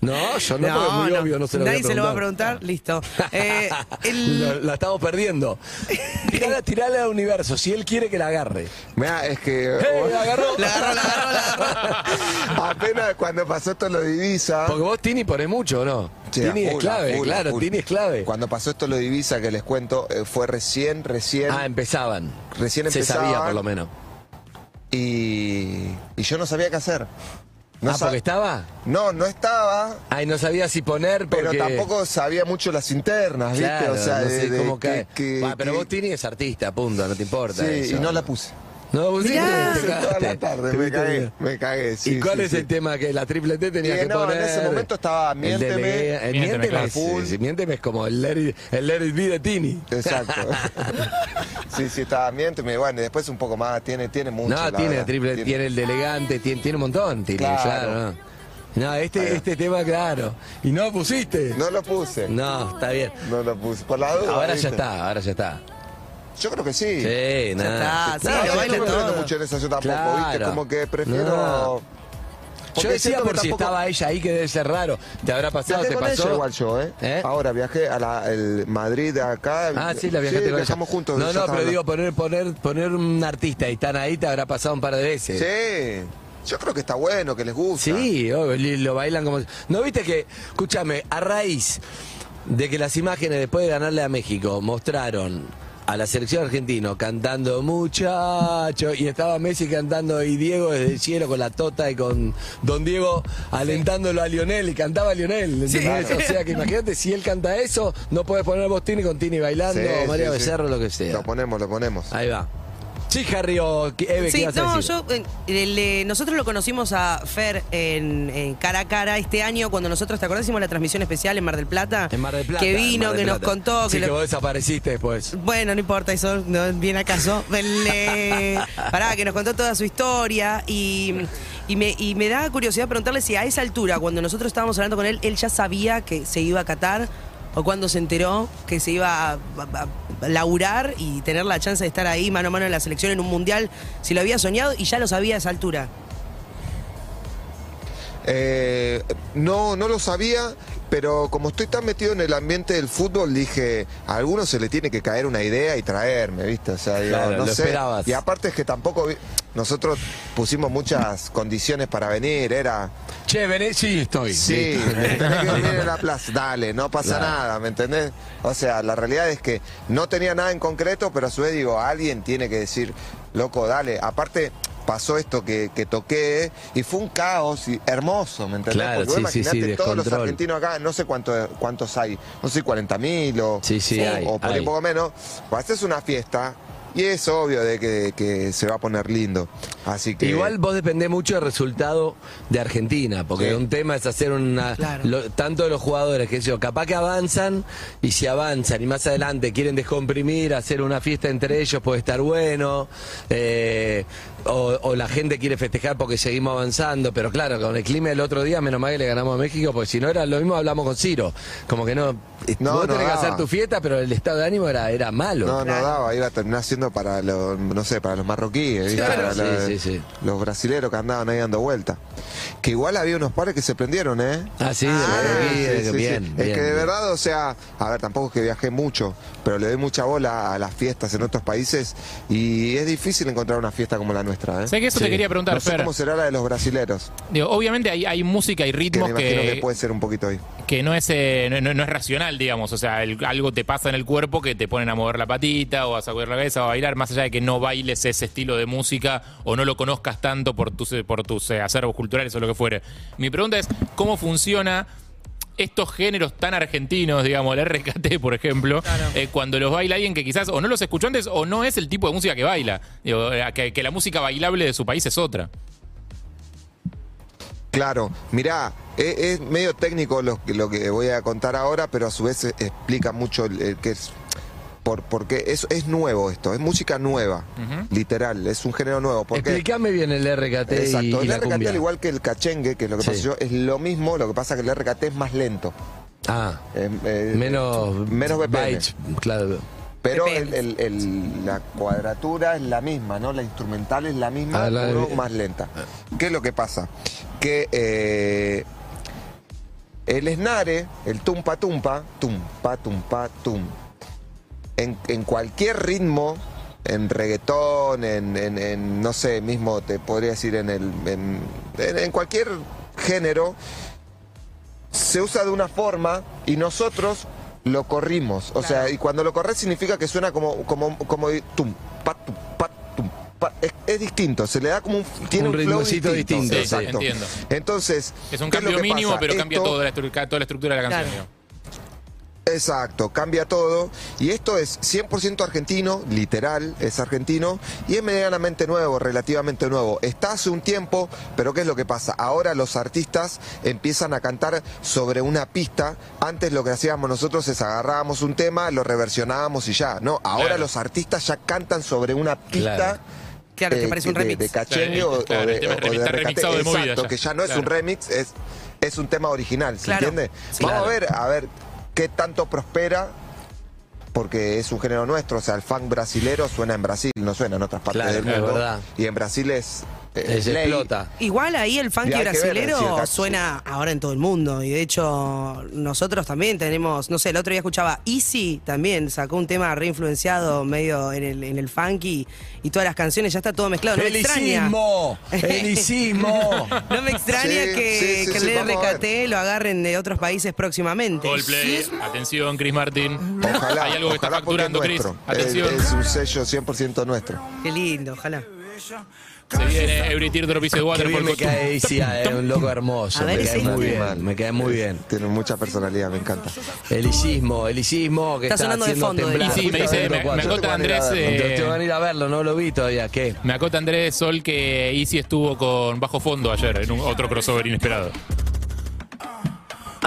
No, yo no, porque es muy obvio, no se lo voy a Nadie se lo va a preguntar. listo. Eh, el- Lo- la estamos perdiendo. Tirala, tirala al universo, si él quiere que la agarre. Mirá, es que ¡Eh, vos- la agarró! La agarró, la agarró, la agarró. apenas cuando pasó todo lo de Ibiza. Porque vos Tini ponés mucho, ¿o ¿no? Sí, Tini es clave, full, claro, full. Tini es clave. Cuando pasó esto lo de Ibiza que les cuento, eh, fue recién, recién. Ah, empezaban. Recién Se sabía empezaban. por lo menos. y, y yo no sabía qué hacer. No, ah, porque estaba. no, no estaba, Ay, no sabía si poner porque... pero tampoco sabía mucho las internas, ¿viste? Claro, o sea, no de- sé de cómo que- cae. que- pero que- vos Tini es artista, punto, no te importa Sí, eso. y no la puse. No, Mirá. te Toda la tarde, me cagué, me cagué. sí, ¿Y cuál sí, es sí. el tema que la triple T tenía que no, en poner? ese momento estaba El Miénteme. de- el Miénteme, Miénteme, claro. sí, sí, Miénteme es como el Let It, el let it Be de Tini. Exacto. sí, sí, estaba miénteme. Bueno, y después un poco más, tiene, tiene mucho. No, la tiene la triple, tiene, el de elegante, tiene, tiene un montón, Tini, Claro. claro. no. No, este, este tema, claro. Y no lo pusiste. No lo puse. No, No, está bien. lo puse. Por la duda. Ahora ya está, ahora ya está. Yo creo que sí. Sí, nada. sí, No, yo no mucho en eso yo tampoco, Claro. ¿viste? Como que prefiero. No. Porque Yo decía por si tampoco- estaba ella ahí que debe ser raro. ¿Te habrá pasado? Viajé ¿Te con pasó? ella igual yo, ¿eh? ¿Eh? Ahora viajé a la, el Madrid acá. Ah, sí, la viajaste con ella. viajamos juntos. No, no, pero digo, poner, poner, poner un artista y están ahí te habrá pasado un par de veces. Sí. Yo creo que está bueno, que les gusta. Sí, obvio, lo bailan como... ¿No viste que, escúchame, a raíz de que las imágenes después de ganarle a México mostraron a la selección argentina cantando muchacho y estaba Messi cantando y Diego desde el cielo con la tota y con Don Diego alentándolo a Lionel y cantaba a Lionel, ¿entendés? O sea que imagínate si él canta eso, no puedes poner vos Tini con Tini bailando, Sí, o María sí, sí. Becerro, lo que sea. Lo ponemos, lo ponemos. Ahí va. Sí, Harry o ¿qué- Eve, ¿qué Sí, ibas a no, decir? yo, eh, el, eh, nosotros lo conocimos a Fer en, en cara a cara este año cuando nosotros, ¿te acordás? Hicimos la transmisión especial en Mar del Plata. En Mar del Plata. Que en vino, Mar del que nos Plata. contó. Sí, que que lo- vos desapareciste después. Bueno, no importa, eso no viene acaso. El, eh, pará, que nos contó toda su historia y, y, me, y me da curiosidad preguntarle si a esa altura, cuando nosotros estábamos hablando con él, él ya sabía que se iba a Qatar o cuando se enteró que se iba a, a- laburar y tener la chance de estar ahí mano a mano en la selección en un mundial, si lo había soñado y ya lo sabía a esa altura. Eh, no, no lo sabía, pero como estoy tan metido en el ambiente del fútbol, dije, a algunos se le tiene que caer una idea y traerme, ¿viste? O sea, digo, Claro, no lo sé. esperabas. Y aparte es que tampoco vi- nosotros pusimos muchas condiciones para venir, era Che, vení, sí, estoy. Sí, tenés que dormir en la plaza. Dale, no pasa Claro. nada, ¿me entendés? O sea, la realidad es que no tenía nada en concreto, pero a su vez digo, alguien tiene que decir, loco, dale. Aparte, pasó esto que, que toqué y fue un caos y hermoso, ¿me entendés? Claro, Porque vos sí, imaginate todos los argentinos acá, no sé cuánto, cuántos hay, no sé, 40 mil o, hay, o por ahí poco menos. Pues haces una fiesta Y es obvio de que, que se va a poner lindo. Así que. Igual vos dependés mucho del resultado de Argentina, porque Sí. un tema es hacer una. Claro. lo- tanto de los jugadores que yo, capaz que avanzan y si avanzan y más adelante quieren descomprimir, hacer una fiesta entre ellos puede estar bueno. eh, o, o la gente quiere festejar porque seguimos avanzando, pero claro, con el clima del otro día, menos mal que le ganamos a México, porque si no era lo mismo, hablamos con Ciro. Como que no. No, vos no tenés que hacer tu fiesta, pero el estado de ánimo era, era malo. No, no daba, iba a terminar siendo para los, no sé, para los marroquíes, ¿viste? Claro, Para sí, los, sí, sí. los brasileros que andaban ahí dando vuelta. Que igual había unos pares que se prendieron, ¿eh? Ah, sí, de Sí, marroquí, sí, de- sí, sí. bien. Es bien, que de bien. verdad, o sea, a ver, tampoco es que viajé mucho, pero le doy mucha bola a las fiestas en otros países y es difícil encontrar una fiesta como la nuestra, ¿eh? ¿Sabes que eso Sí. te quería preguntar, No sé Fer? cómo será la de los brasileros, Digo, obviamente hay, hay música y que ritmos me imagino que, que, puede ser un poquito ahí. que no es eh, no, no- no es racional, digamos. O sea, el- algo te pasa en el cuerpo que te ponen a mover la patita o a sacudir la cabeza o a bailar, más allá de que no bailes ese estilo de música o no lo conozcas tanto por tus, por tus eh, acervos culturales o lo que fuere. Mi pregunta es, ¿cómo funciona estos géneros tan argentinos, digamos, el RKT, por ejemplo, eh, cuando los baila alguien que quizás o no los escuchó antes o no es el tipo de música que baila? Digo, eh, que, que la música bailable de su país es otra. Claro, mirá, es, es medio técnico lo, que- lo que voy a contar ahora, pero a su vez eh, explica mucho el, el que es. Por, porque es, es nuevo esto, es música nueva, literal, es un género nuevo. Porque, Explícame bien el RKT Exacto, y, el la RKT, cumbia. al igual que el cachengue, que es lo que Sí. pasa yo, es lo mismo, lo que pasa que el RKT es más lento. Ah, eh, eh, menos, menos BPM. bytes, claro. Pero BPM. el- el- el- la cuadratura es la misma, ¿no? La instrumental es la misma, Ah, la- pero más lenta. ¿Qué es lo que pasa? Que eh, el esnare, el tumpa tumpa, tumpa tumpa tum, en, en cualquier ritmo, en reggaetón, en, en- en, no sé, mismo te podría decir en el en, en- en cualquier género, se usa de una forma y nosotros lo corrimos. O sea, y cuando lo corres significa que suena como, como, como tum, pa, tum, pa, tum, pa. Es, es distinto, se le da como un, tiene Un un, flow ritmocito distinto, sí, exacto. entiendo. Entonces, Es un ¿qué lo cambio mínimo, pasa? pero cambia toda la, toda la estructura de la canción. Claro. Exacto, cambia todo. Y esto es 100% argentino, literal, es argentino, y es medianamente nuevo, relativamente nuevo. Está hace un tiempo, pero ¿qué es lo que pasa? Ahora los artistas empiezan a cantar sobre una pista. Antes lo que hacíamos nosotros es agarrábamos un tema, lo reversionábamos y ya. No, ahora Claro. los artistas ya cantan sobre una pista. Claro. Claro, que eh, parece un de- remix. De, cachengue Claro, o- claro, de, tema es o de está recate. remixado de movida Exacto, ya. que ya no es Claro. un remix, es, es un tema original, ¿se Claro. entiende? Sí. Vamos Claro. a ver, a ver qué tanto prospera, porque es un género nuestro, o sea, el funk brasilero suena en Brasil, no suena en otras partes Claro, del mundo. Y en Brasil es, eh, Se explota. Igual ahí el funky Y hay que ver, brasilero si acá- suena ahora en todo el mundo. Y de hecho, nosotros también tenemos, no sé, el otro día escuchaba Easy también, sacó un tema reinfluenciado medio en el, en el funky y todas las canciones, ya está todo mezclado. No me. ¡Helicismo! No me extraña Sí, que, sí, sí, que sí, el vamos a RKT lo agarren de otros países próximamente. Coldplay, atención, Chris Martin. Ojalá, Hay algo que está ojalá porque facturando, es Chris. nuestro. Atención. Es, es un sello 100% nuestro. Qué lindo, ojalá. Se viene Every Teardrop is a Qué Waterfall. bien me cae Isia, es un loco hermoso. A ver, me cae muy bien, me cae muy bien. Tiene mucha personalidad, me encanta. Helicismo, helicismo que Está está, sonando de haciendo fondo, temblar. Y sí, me dice, me, me Yo acota Andrés. de eh, te van a ir a verlo, no lo vi todavía. ¿Qué? me acota Andrés Sol que Easy estuvo con Bajo Fondo ayer en un otro crossover inesperado.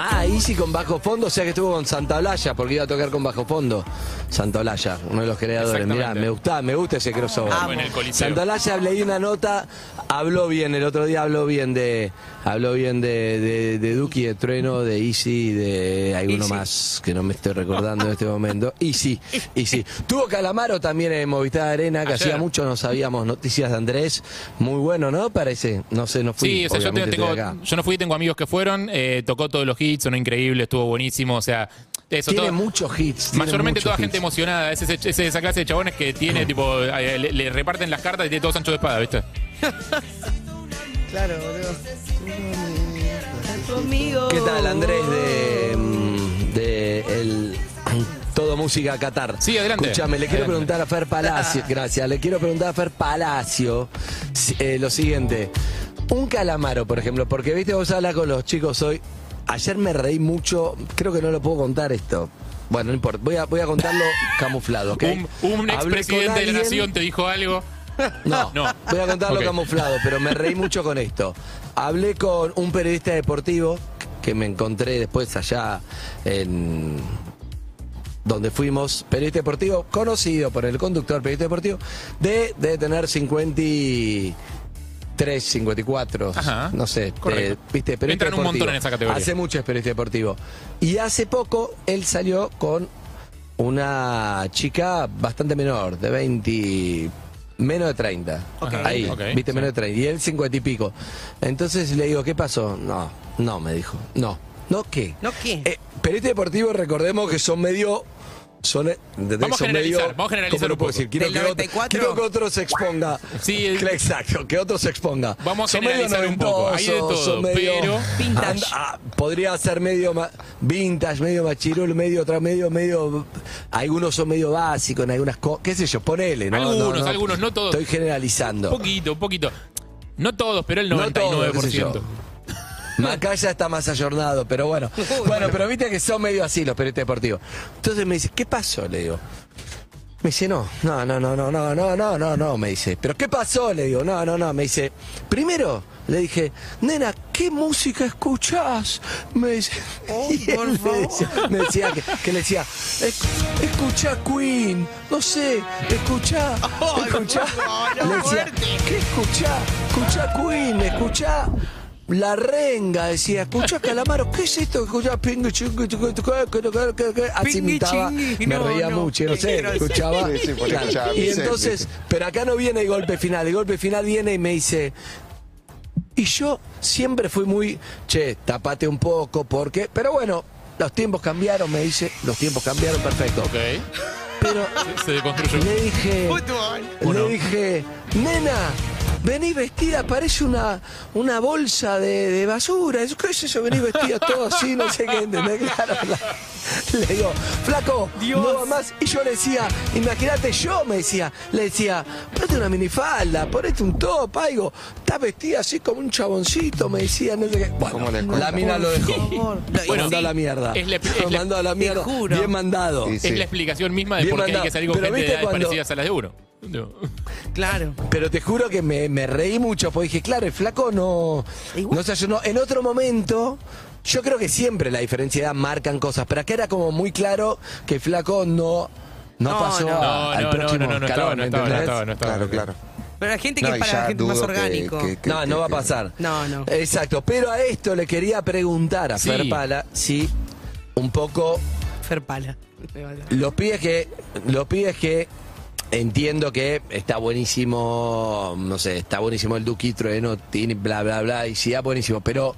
Ah, Easy con bajo fondo, o sea que estuvo con Santa Blaya, porque iba a tocar con bajo fondo. Santa Blaya, uno de los creadores. Mirá, me gusta, me gusta ese crossover. Amo. En el Coliseo. Santa Blaya leí una nota, habló bien, el otro día habló bien de, habló bien de, de, de Duki, de Trueno, de Easy, de hay uno Easy. más que no me estoy recordando en este momento. Easy, Easy. Tuvo Calamaro también en Movistar Arena, que Ayer. hacía mucho no sabíamos noticias de Andrés. Muy bueno, ¿no? Parece. No sé, no fui. Sí, o sea, yo, tengo- yo no fui, tengo amigos que fueron, eh, tocó todos los hits, sonó increíble, estuvo buenísimo, o sea, eso Tiene todo. muchos hits. Mayormente muchos toda hits. gente emocionada, es, ese- es esa clase de chabones que tiene, tipo, eh, le, le reparten las cartas y tiene todo Sancho de espada, ¿viste? Claro, boludo. ¿Qué tal, Andrés de, mm, de el Todo Música Qatar? Sí, adelante. Escúchame, le quiero preguntar a Fer Palacio, gracias, le quiero preguntar a Fer Palacio eh, lo siguiente. Un calamaro, por ejemplo, porque viste, vos hablas con los chicos hoy ayer me reí mucho, creo que no lo puedo contar esto. Bueno, no importa, voy a, voy a contarlo camuflado, ¿ok? Un, un expresidente de la nación te dijo algo. No, No. voy a contarlo Ok. camuflado, pero me reí mucho con esto. Hablé con un periodista deportivo que me encontré después allá en donde fuimos, periodista deportivo, conocido por el conductor periodista deportivo, de, de tener 53, 54, Ajá, no sé, eh, viste, periodista Entran un montón deportivo. en esa categoría. Hace mucho es periodista deportivo. Y hace poco él salió con una chica bastante menor, de 20, menos de 30. Ok. Ahí, viste, sí. menos de 30. Y él 50 y pico. Entonces le digo, ¿qué pasó? No, no, me dijo. No. ¿No qué? ¿No qué? Eh, periodista deportivo, recordemos que son medio. Son, ¿entendés? Vamos a generalizar, medio- vamos a generalizar ¿cómo lo un puedo poco. decir? Quiero ¿Del que, otro, 94? quiero que otro se exponga. Sí, el- exacto, que otro se exponga. Vamos a Son medio generalizar un poco, hay de todo, son medio- pero- Vintage. Ah, podría ser medio ma- vintage, medio machirul, medio otra, medio, medio. Algunos son medio básicos en algunas cosas. ¿Qué sé yo? Ponele, ¿no? Algunos, algunos, no todos. Estoy generalizando. Un poquito, un poquito. No todos, pero el No 99%. todos, qué sé yo. Macaya está más ayornado, pero bueno. Bueno, pero viste que son medio así los periodistas deportivos. Entonces me dice, ¿qué pasó? Le digo. Me dice, no, no, no, no, no, no, no, no, no, no, me dice. ¿Pero qué pasó? Le digo, no, no, no, me dice. Primero, le dije, nena, ¿qué música escuchás? Me dice, y él por me decía, me decía que, que le decía, "Es- escuchá Queen, no sé, escuchá, escuchá. no, Le decía. ¿qué escuchá? Escuchá Queen, escuchá la renga, decía, escuchá Calamaro, ¿qué es esto? Escuchá Pingui Chingui, Así Pingui imitaba, Chingui, me no, reía no. mucho, no sé, escuchaba. Sí, sí, porque Claro. escuchaba Y entonces, pero acá no viene el golpe final, el golpe final viene y me dice, y yo siempre fui muy, che, tapate un poco, porque, pero bueno, los tiempos cambiaron, me dice, los tiempos cambiaron, perfecto. Ok. Pero Se deconstruyó. le dije, ¿O le no? dije, nena, vení vestida, parece una, una bolsa de, de basura. Es- ¿Qué es eso? Vení vestida todo así, no sé qué, ¿entendés? Claro, la- le digo, flaco, no va más. Y yo le decía, imagínate, yo me decía, le decía, ponete una minifalda, ponete un top, algo. Estás vestida así como un chaboncito, me decía, no sé qué. ¿Cómo Bueno, la mina lo dejó. Lo Bueno, mandó a la mierda. es la- es Lo la- mandó a la mierda. juro. Bien mandado. Sí, sí. Es la explicación misma de Bien por qué hay mandado. que salir con Pero gente de edades cuando- parecidas a las de uno. No. Claro. Pero te juro que me, me reí mucho, porque dije, claro, el flaco no, no se ayunó. En otro momento, yo creo que siempre la diferencia de edad marcan cosas, pero acá era como muy claro que el flaco no, no, No, pasó no. al no, no, próximo no, no, no escalón, estaba, no estaba, no ¿entendés? estaba, no estaba. Claro, claro. Pero hay gente que No, es y para ya gente más dudo que- orgánico. que- que- No, no va a que- pasar. No, no. Exacto, pero a esto le quería preguntar a Sí. Fer Pala si un poco Fer Pala. Los pibes que. Los pibes que. Entiendo que está buenísimo. No sé, está buenísimo el Duki, Trueno, Tini, bla, bla, bla. Y sí, está buenísimo. Pero.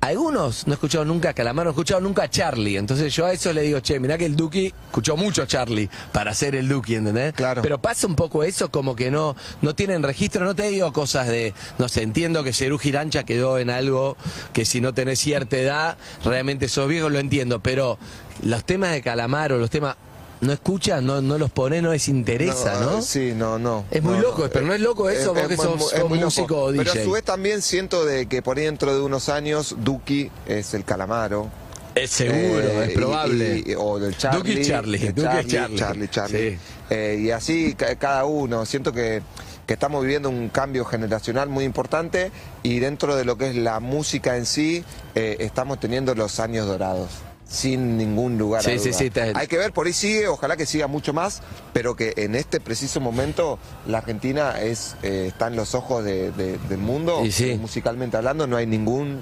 Algunos no he escuchado nunca a Calamaro, no he escuchado nunca a Charlie. Entonces yo a eso le digo, che, mirá que el Duki escuchó mucho a Charlie para ser el Duki, ¿entendés? Claro. Pero pasa un poco eso, como que no, no tienen registro. No te digo cosas de, no sé, entiendo que Cerú Girancha quedó en algo que si no tenés cierta edad, realmente sos viejo, lo entiendo. Pero los temas de Calamaro, los temas, no escuchan, no, no los pones, no les interesa, ¿no? Sí, no, no. Es muy no, loco, no. pero no es loco eso, vos que muy- sos- es sos muy loco. músico o Pero a su vez también siento de que por ahí dentro de unos años Duki es el calamaro. Es seguro, Eh, es probable. y- o del Charlie. Duki es Charlie, Duki es Charlie. Charlie, Charlie. Sí. Eh, y así ca- cada uno. Siento que, que estamos viviendo un cambio generacional muy importante y dentro de lo que es la música en sí, eh, estamos teniendo los años dorados. Sin ningún lugar Sí, sí, duda. sí, está- Hay que ver, por ahí sigue, ojalá que siga mucho más, pero que en este preciso momento la Argentina es eh, está en los ojos de- de- del mundo, sí. musicalmente hablando, no hay ningún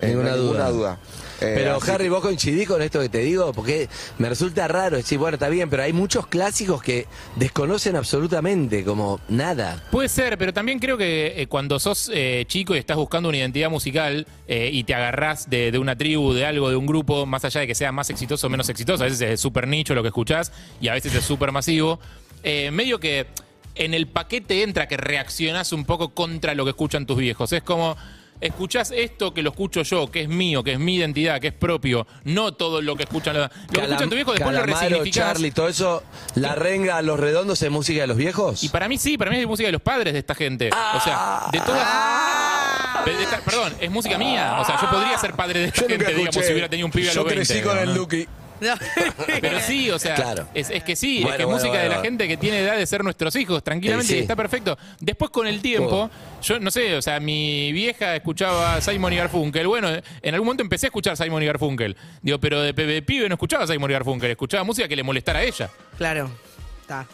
eh, no hay duda. ninguna duda. Eh, Pero así Harry, vos coincidís con esto que te digo, porque me resulta raro decir, bueno, está bien, pero hay muchos clásicos que desconocen absolutamente, como nada. Puede ser, pero también creo que eh, cuando sos eh, chico y estás buscando una identidad musical eh, y te agarrás de, de una tribu, de algo, de un grupo, más allá de que sea más exitoso o menos exitoso, a veces es súper nicho lo que escuchás y a veces es súper masivo, eh, medio que en el paquete entra que reaccionás un poco contra lo que escuchan tus viejos. Es como... Escuchás esto que lo escucho yo, que es mío, que es mi identidad, que es propio, no todo lo que escuchan los, lo que Calam- escuchan tus viejos, después lo Calamaro, resignificás. Charlie, todo eso, la renga, los redondos es música de los viejos. Y para mí sí, para mí es música de los padres de esta gente. O sea, de todas. Pe- esta- Perdón, es música mía. O sea, yo podría ser padre de esta gente, digamos, si hubiera tenido un pibe a Yo los 20. crecí con el ¿no? Duki. No. Pero sí, o sea, Claro. es, es que sí, es Bueno, que es bueno, música de la bueno. gente que tiene edad de ser nuestros hijos, tranquilamente, sí. y está perfecto. Después con el tiempo, yo no sé, o sea, mi vieja escuchaba Simon y Garfunkel. Bueno, en algún momento empecé a escuchar Simon y Garfunkel. Digo, pero de, de pibe no escuchaba Simon y Garfunkel, escuchaba música que le molestara a ella. Claro. Está.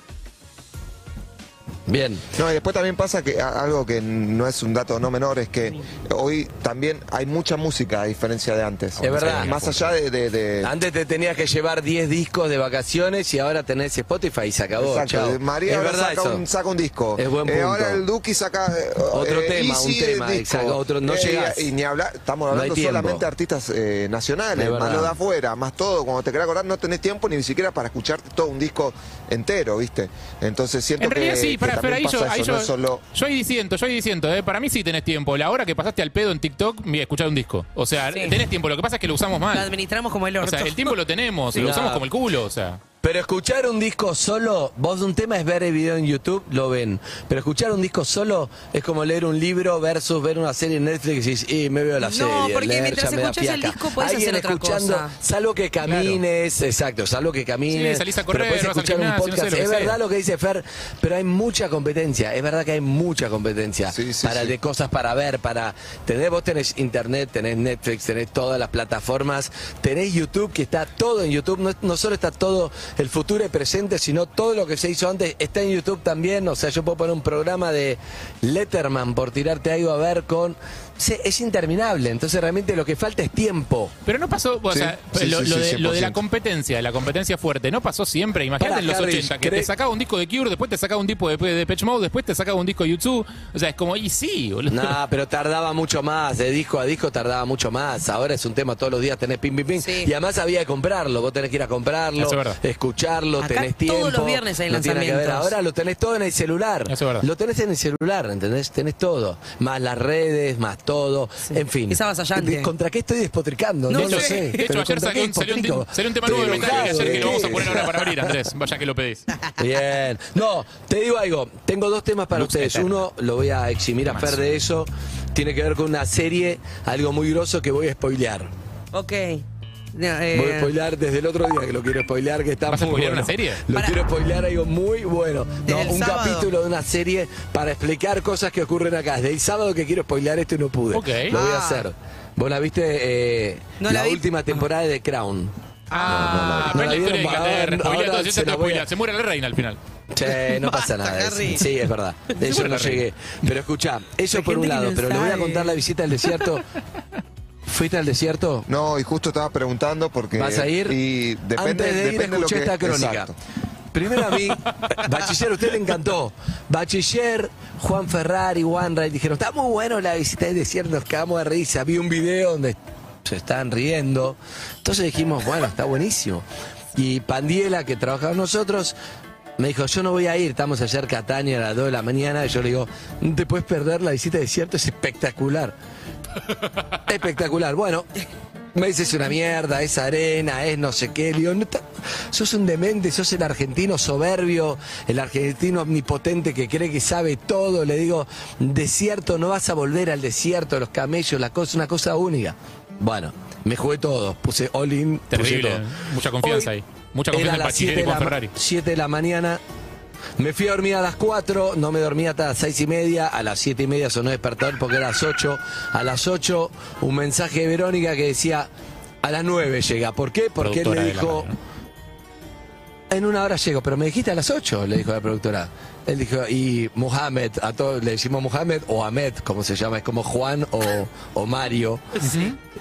Bien. No, y después también pasa que algo que no es un dato no menor es que hoy también hay mucha música a diferencia de antes. Es verdad. Más allá de... de- de- Antes te tenías que llevar 10 discos de vacaciones y ahora tenés Spotify y se acabó. Exacto, chao. María es ahora verdad saca, eso. un, saca un disco. Es buen Eh, punto. ahora el Duki saca eh, Otro eh, tema, un tema, exacto, otro- no llegás. Y, ni hablar, estamos hablando solamente de artistas eh, nacionales, Es más lo de afuera, más todo. Cuando te querés acordar no tenés tiempo ni siquiera para escucharte todo un disco entero, ¿viste? Entonces siento En realidad que, sí, que para, pero ahí yo, ahí eso, yo, no es solo... yo ahí diciendo, yo ahí diciendo, eh, para mí sí tenés tiempo. La hora que pasaste al pedo en TikTok, mira, escuchar un disco. O sea, Sí. tenés tiempo, lo que pasa es que lo usamos Lo mal. administramos como el O orto. sea, el tiempo lo tenemos, Sí. lo usamos como el culo, o sea. Pero escuchar un disco solo, vos un tema es ver el video en YouTube, lo ven. Pero escuchar un disco solo es como leer un libro versus ver una serie en Netflix y decís, y me veo la No, serie. porque leer mientras escuchás el disco podés Alguien hacer otra escuchando, cosa. salvo que camines, exacto, salvo que camines. Sí, salís a correr, pero vas al escuchar un no podcast. sé, lo que es sea. verdad lo que dice Fer, pero hay mucha competencia. Es verdad que hay mucha competencia Sí, sí, para sí. de cosas para ver, para tener, vos tenés internet, tenés Netflix, tenés todas las plataformas, tenés YouTube, que está todo en YouTube, no, no solo está todo el futuro y presente, sino todo lo que se hizo antes está en YouTube también, o sea, yo puedo poner un programa de Letterman por tirarte algo a ver con... sí, es interminable, entonces realmente lo que falta es tiempo. Pero no pasó, o Sí, sea, sí, lo, sí, lo sí, de, lo de la 100%. competencia, la competencia fuerte, no pasó siempre. Imagínate en los Harry, 80, que te ¿cree- sacaba un disco de Cure, después te sacaba un tipo de, de Pitch Mode, después te sacaba un disco de YouTube. O sea, es como, y sí, boludo. No, pero tardaba mucho más, de disco a disco tardaba mucho más. Ahora es un tema, todos los días tenés pim, pim, pim. Sí. Y además había que comprarlo, vos tenés que ir a comprarlo, es escucharlo, Acá tenés tiempo. todos los viernes hay no tiene que ver. lanzamientos. Ahora lo tenés todo en el celular. Eso es verdad. Lo tenés en el celular, ¿entendés? Tenés todo. Más las redes, más todo. En fin. Es avasallante. ¿De- ¿Contra qué estoy despotricando? No, No lo sé. De hecho, ayer ¿contra salió salió un, salió un tema nuevo de Metallica enojado, ayer que ¿de lo vamos a poner ahora para abrir, Andrés, vaya que lo pedís. Bien. No, te digo algo. Tengo dos temas para Lux ustedes. eterna. Uno, lo voy a eximir a. Fer de eso. Tiene que ver con una serie, algo muy grosso que voy a spoilear. Ok. No, eh, Voy a spoilear desde el otro día que lo quiero spoilear, que está ¿Vas a muy spoilear bueno. una serie? Lo Para- quiero spoilear algo muy bueno. No, Desde el un sábado. capítulo de una serie para explicar cosas que ocurren acá. Desde el sábado que quiero spoilear esto y no pude. Ok. Lo voy a Ah. hacer. ¿Vos la viste? eh, No la, la vi. última temporada de Crown. Ah, no, pero no, la historia de Inglaterra. Spoilea todo, se te la voy a- spoilea. Se muere la reina al final. Che, no pasa Basta, nada. Harry. Sí, es verdad. De eso no llegué. Pero escucha, eso Hay por un que lado, no pero le voy a sabe. contar la visita al desierto. ¿Fuiste al desierto? No, y justo estaba preguntando porque... ¿Vas a ir? Y depende, Antes de ir, depende lo escuché que... esta crónica. Exacto. Primero a mí, Bachiller, usted le encantó. Bachiller, Juan Ferrari, Juan Ray dijeron, está muy bueno la visita del desierto, nos cagamos de risa. Vi un video donde se estaban riendo. Entonces dijimos, bueno, está buenísimo. Y Pandiela, que trabajaba con nosotros, me dijo, yo no voy a ir, estamos ayer Catania a las 2 de la mañana. Y yo le digo, no te puedes perder la visita del desierto, es espectacular. Espectacular. Bueno, me dices una mierda, es arena, es no sé qué. Le digo, no ta- sos un demente, sos el argentino soberbio, el argentino omnipotente que cree que sabe todo. Le digo, desierto, no vas a volver al desierto, los camellos, la cosa, una cosa única. Bueno, me jugué todo, puse all in. puse Terrible. todo. Mucha confianza Hoy ahí. Mucha confianza en la ma- Ferrari. 7 de la mañana. Me fui a dormir a las 4, no me dormí hasta las 6 y media, a las 7 y media sonó despertador porque era las 8. A las 8 un mensaje de Verónica que decía, a las 9 llega. ¿Por qué? Porque él le dijo, en una hora llego, pero me dijiste a las 8, le dijo la productora. Él dijo, y Mohamed, a todos le decimos Mohamed o Ahmed, como se llama, es como Juan o, o Mario.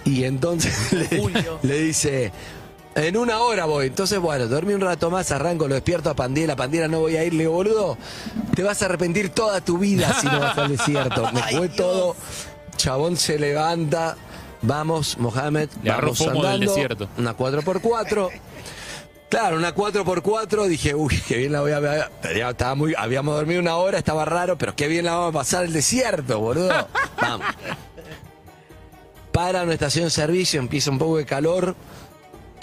Y entonces le dice, en una hora voy. Entonces, bueno, dormí un rato más, arranco, lo despierto a Pandiela. Pandiela, no voy a ir. Le digo, boludo, te vas a arrepentir toda tu vida si no vas al desierto. Me fue todo. Chabón se levanta. Vamos, Mohamed, Le vamos fomo del andando. desierto. Una 4x4. Claro, una 4x4, dije, uy, qué bien la voy a Estaba muy, habíamos dormido una hora, estaba raro, pero qué bien la vamos a pasar el desierto, boludo. Vamos. Para una estación de servicio, empieza un poco de calor,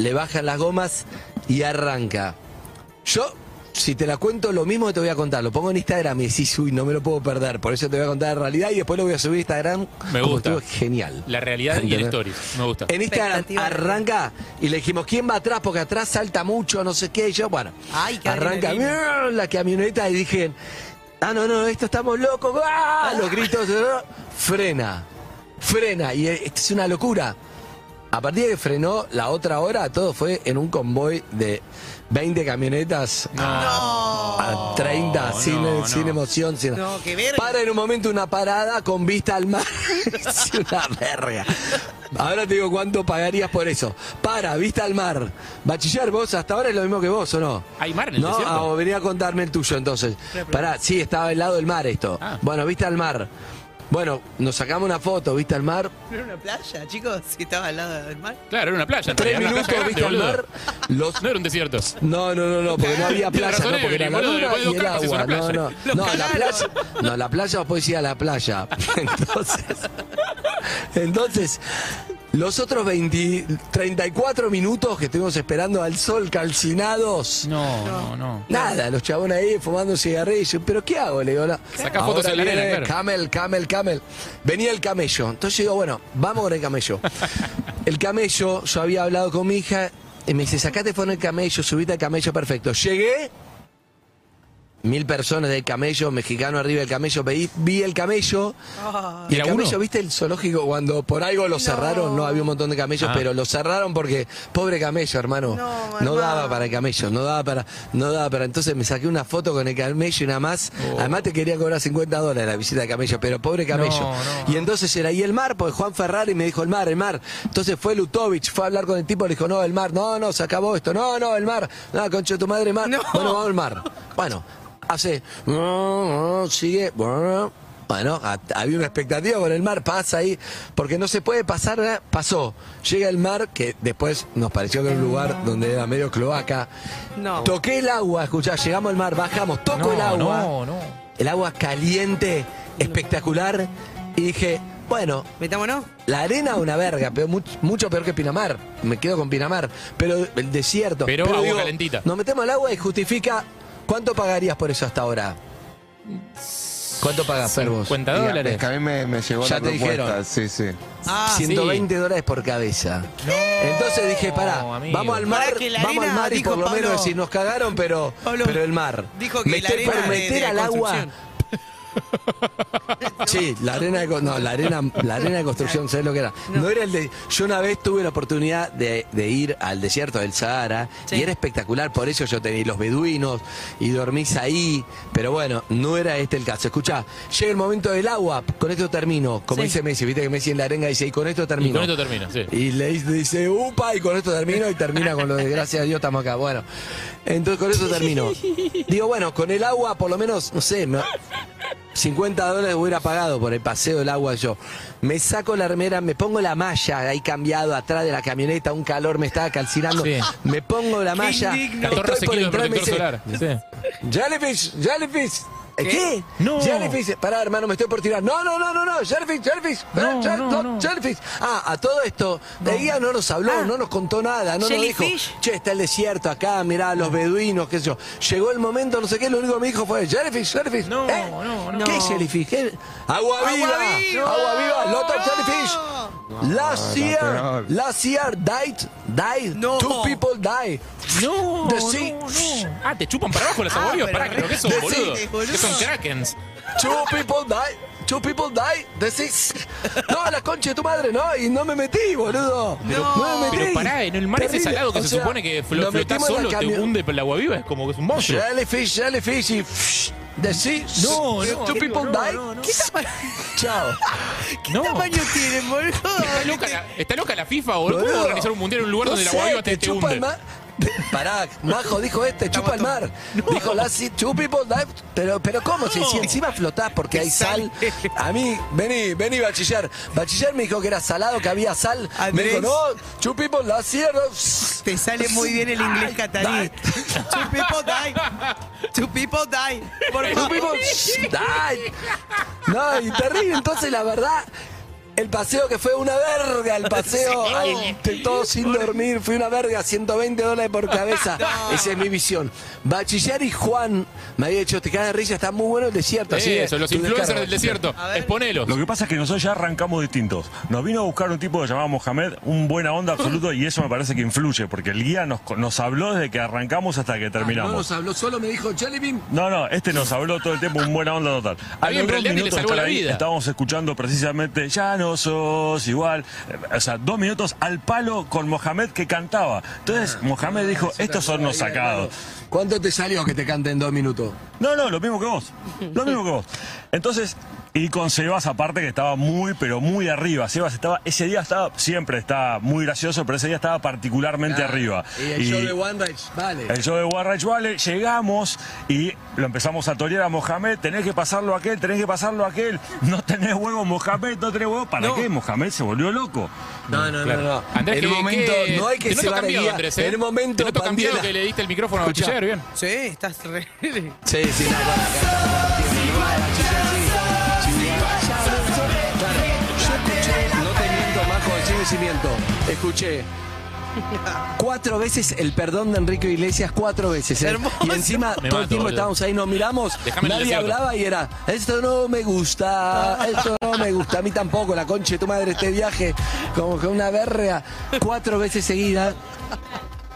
le bajan las gomas y arranca. Yo si te la cuento lo mismo que te voy a contar, lo pongo en Instagram y decís, uy, no me lo puedo perder, por eso te voy a contar la realidad y después lo voy a subir a Instagram. Me como gusta. estuvo genial. La realidad y el stories. Me gusta. En Instagram arranca y le dijimos, ¿quién va atrás? Porque atrás salta mucho, no sé qué. Y yo, bueno, Ay, qué arranca la camioneta y dije, ah, no, no, esto estamos locos. ¡ah! Los gritos, frena, frena. Y eh, esto es una locura. A partir de que frenó la otra hora, todo fue en un convoy de 20 camionetas a 30, No, sin, no, sin no. emoción. Sin... No, qué verga. Para en un momento una parada con vista al mar. es una verga. Ahora te digo cuánto pagarías por eso. Para, vista al mar. Bachiller, vos hasta ahora es lo mismo que vos, ¿o no? ¿Hay mar en el no, ah, venía a contarme el tuyo entonces. Pará, sí, estaba al lado del mar esto. Ah. Bueno, vista al mar. Bueno, nos sacamos una foto, vista al mar. ¿No era una playa, chicos? Si estaba al lado del mar. Claro, era una playa. en Tres realidad, una minutos, playa vista al grande, mar. boludo. Los, No era un desierto. No, no, no, no, porque no había Tiene playa, razón no, porque era Evelyn, la boludo, luna y el es agua. una No, no, playa. no, la playa, no, la playa vos podés ir a la playa. Entonces, entonces, los otros 20, 34 minutos que estuvimos esperando al sol calcinados. No, no, no. Nada, los chabones ahí fumando cigarrillos. ¿Pero qué hago? Le digo, la- Sacá fotos en la arena, claro. Camel, camel, camel. Venía el camello. Entonces yo digo, bueno, vamos con el camello. El camello, yo había hablado con mi hija y me dice, sacate foto del camello, subite al camello, perfecto. Llegué, mil personas del camello, mexicano arriba del camello, vi, vi el camello. Y el ¿Era camello, uno? ¿viste el zoológico cuando por algo lo cerraron? No había un montón de camellos, Ah. pero lo cerraron porque, pobre camello, hermano. No, No, daba para el camello, no daba para, no daba para. Entonces me saqué una foto con el camello y nada más. Oh. Además te quería cobrar 50 dólares la visita de camello, pero pobre camello. No, no. Y entonces era ahí el mar, porque Juan Ferrari me dijo el mar, el mar. Entonces fue Lutovich, fue a hablar con el tipo, le dijo, no, el mar, no, no, se acabó esto, no, no, el mar, no, concha de tu madre, mar. No. Bueno, vamos al mar. Bueno, hace, sigue, bueno, había una expectativa con el mar, pasa ahí, porque no se puede pasar, ¿eh? pasó. Llega el mar, que después nos pareció que era un lugar donde era medio cloaca. No. Toqué el agua, escuchá, llegamos al mar, bajamos, toco No, el agua no, no. el agua caliente, espectacular, y dije, bueno, ¿Metámonos? la arena una verga, pero much- mucho peor que Pinamar, me quedo con Pinamar, pero el desierto. Pero agua calentita. Nos metemos al agua y justifica, ¿cuánto pagarías por eso hasta ahora? ¿Cuánto pagas, Fervos? 50 Dígame, dólares. que a mí me, me llegó Ya la te propuesta. dijeron. Sí, sí. Ah, 120 dólares por cabeza. Entonces dije, pará, amigo. vamos al mar, Pará que la vamos al arena, mar y dijo por lo Pablo- menos decir, nos cagaron, pero, Pablo pero el mar. dijo que la meter, arena de- meter de al agua. construcción. Sí, la arena de, no, la arena, la arena de construcción, ¿sabes lo que era? No. era el de. Yo una vez tuve la oportunidad de, de ir al desierto del Sahara Sí. y era espectacular, por eso yo tenía los beduinos y dormís ahí, pero bueno, no era este el caso. Escuchá, llega el momento del agua, con esto termino, como Sí. dice Messi, viste que Messi en la arenga dice, y con esto Y termino. con esto termina, sí. Y le dice, dice, upa, y con esto termino y termina con lo de gracias a Dios estamos acá. Bueno, entonces con eso termino. Digo, bueno, con el agua por lo menos, no sé, me- 50 dólares hubiera pagado por el paseo del agua yo. Me saco la remera, me pongo la malla ahí cambiado atrás de la camioneta, un calor me estaba calcinando. Sí. Me pongo la malla. indigno. 14 estoy por kilos de entrar y me dice, solar. Sí. Jellyfish, jellyfish. ¿Eh, ¿Qué? No. Jellyfish. Pará, hermano, me estoy por tirar. No, no, no, no, no. Jellyfish, jellyfish. No, jell- no, no, no. Jellyfish. Ah, a todo esto, de guía no nos habló, Ah. no nos contó nada, no nos dijo, che, está el desierto acá, mirá, los beduinos, qué sé yo. Llegó el momento, no sé qué, lo único que me dijo fue, jellyfish, jellyfish. No, ¿Eh? no, no. ¿Qué es jellyfish? ¿Qué? Agua Agua viva. viva. Agua viva. Lot of jellyfish. last year, last year died, died. No. Two people died. No, The no. Ah, te chupan para abajo las Ah, aguavivas. pero Pará, que lo que son, The boludo. Que son krakens. Two people die. Two people die. Decís. No, la concha de tu madre, no. Y no me metí, boludo. Pero- no me metí. Pero pará, en el mar ese Terrible. salado que O se sea, supone que flo- nos flotás metimos en solo, te hunde por el agua viva, es como que es un monstruo. Jellyfish, jellyfish y. psh, The. No, no, Two people die. ¿Qué, tama- Chao. qué No. tamaño tienen, boludo? Está loca, la, está loca la FIFA, boludo. ¿Cómo Boludo. organizar un mundial en un lugar No donde el sé, agua viva te, te hunde? Pará, Majo dijo este, chupa el mar. Dijo Lassie, two people die. Pero, pero ¿cómo? Si, si encima flotás porque hay sal. A mí, vení, vení, bachiller. Bachiller me dijo que era salado, que había sal. Me Andrés. dijo, no, two people last year. Te sale muy bien el inglés catarí. Two people die. Two people die. Por Two people die. No, y terrible. Entonces, la verdad, El paseo que fue una verga, el paseo, te- todo sin dormir, fue una verga, 120 dólares por cabeza. Esa es mi visión. Bachiller y Juan me había dicho, te caes de risa, está muy bueno el desierto. así Eso, los influencers descarga, del desierto. Exponelos. Lo que pasa es que nosotros ya arrancamos distintos. Nos vino a buscar un tipo que se llamaba Mohamed, un buena onda absoluto, y eso me parece que influye, porque el guía nos, nos habló desde que arrancamos hasta que Ah, No terminamos. nos habló, solo me dijo, Jelly Bean. No, no, este nos habló todo el tiempo, un buena onda total. Dani le minutos de la ahí, vida. estábamos escuchando precisamente Ya no igual. Eh, O sea, dos minutos al palo con Mohamed que cantaba. Entonces, Mohamed dijo, estos son los sacados. ¿Cuánto te salió que te cante en dos minutos? No, no, lo mismo que vos. Lo mismo que vos. Entonces, y con Sebas aparte que estaba muy, pero muy arriba. Sebas estaba, ese día estaba, siempre está muy gracioso, pero ese día estaba particularmente arriba. Y el show de One Rage, vale. El show de Warrage Vale, llegamos y lo empezamos a torear a Mohamed, tenés que pasarlo a aquel, tenés que pasarlo a aquel, no tenés huevo Mohamed, no tenés huevo, ¿para No. qué? Mohamed se volvió loco. No, no, Claro. no, no. Andrés, en el momento, que- no hay que se cambiado, Andrés, ¿eh? En el momento, Te noto cambiado que le diste el micrófono a Escuchá. Bachiller, bien. Sí, estás re... Sí, sí, no, Escuché cuatro veces el perdón de Enrique Iglesias, cuatro veces. ¿eh? Y encima Me todo el tiempo boludo. estábamos ahí, nos miramos, Déjame nadie hablaba y era, esto no me gusta, esto no me gusta, a mí tampoco, la concha de tu madre este viaje, como que una verga, cuatro veces seguida.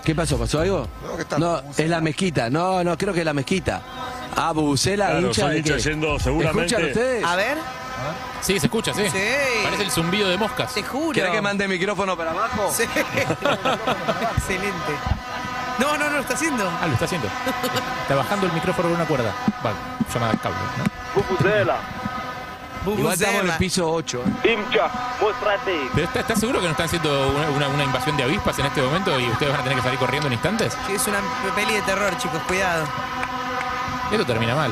¿Qué pasó? ¿Pasó algo? No, que es la mezquita. No, no, creo que es la mezquita. Ah, Bubucela, Claro, hincha de qué? yendo seguramente- ¿Escuchan ustedes? A ver, Sí, se escucha, sí. Sí. Parece el zumbido de moscas. te juro. ¿Querés que mande el micrófono para abajo? Sí. Excelente. No, no, no lo está haciendo. Ah, lo está haciendo. Está bajando el micrófono por una cuerda. Va, llamada cable, ¿no? Pupusela, Igual estamos en el piso 8. hincha, muéstrate. Pero está, ¿estás seguro que no están haciendo una, una- una invasión de avispas en este momento y ustedes van a tener que salir corriendo en instantes? Sí, es una peli de terror, chicos, cuidado. Esto termina mal.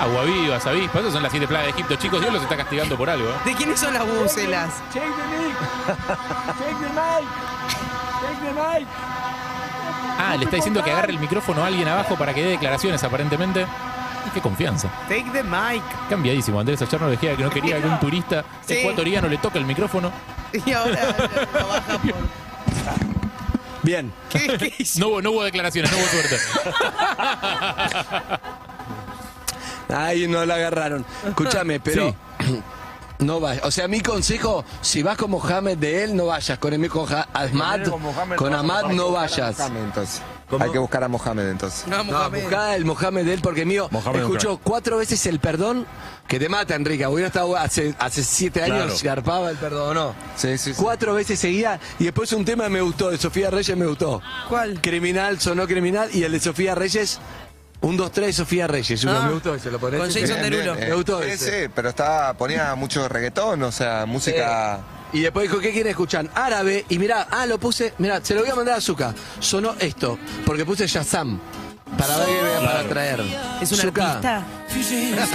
Aguavivas, avispas, esas son las siete plagas de Egipto. Chicos, Dios los está castigando por algo. ¿eh? ¿De quiénes son las bubucelas? Ah, le está diciendo que agarre el micrófono a alguien abajo para que dé declaraciones, aparentemente. Qué confianza. Take the mic. Cambiadísimo. Andrés ayer nos decía que no quería que un turista Sí. ecuatoriano le toque el micrófono. Y ahora lo baja por... Bien. ¿Qué, qué hizo? No hubo, no hubo declaraciones, no hubo suerte. Ahí no la agarraron. Escúchame, pero. No vayas. O sea, mi consejo, si vas con Mohamed de él, no vayas. Con el con Ahmad, Con no Ahmad no vayas. Hay que buscar a Mohamed entonces. No, No, Mohamed. buscá el Mohamed de él porque mío Mohamed escuchó nunca. cuatro veces el perdón que te mata, Enrique. Hubiera estado hace, hace siete años, Claro. garpaba el perdón, ¿no? Sí, sí, sí. Cuatro veces seguida y después un tema me gustó, de Sofía Reyes me gustó. ¿Cuál? Criminal, sonó criminal y el de Sofía Reyes, un, dos, tres, Sofía Reyes. Uno, Ah. me gustó ese, lo ponés. Con Jason Bien, Derulo. bien, Me gustó ese. sí, pero estaba, ponía mucho reggaetón, o sea, música... Y después dijo, ¿qué quieren escuchar? Árabe. Y mirá, ah, lo puse, mirá, se lo voy a mandar a Zuka. Sonó esto, porque puse Shazam. Para ver, para traer. ¿Es un Zucca, artista?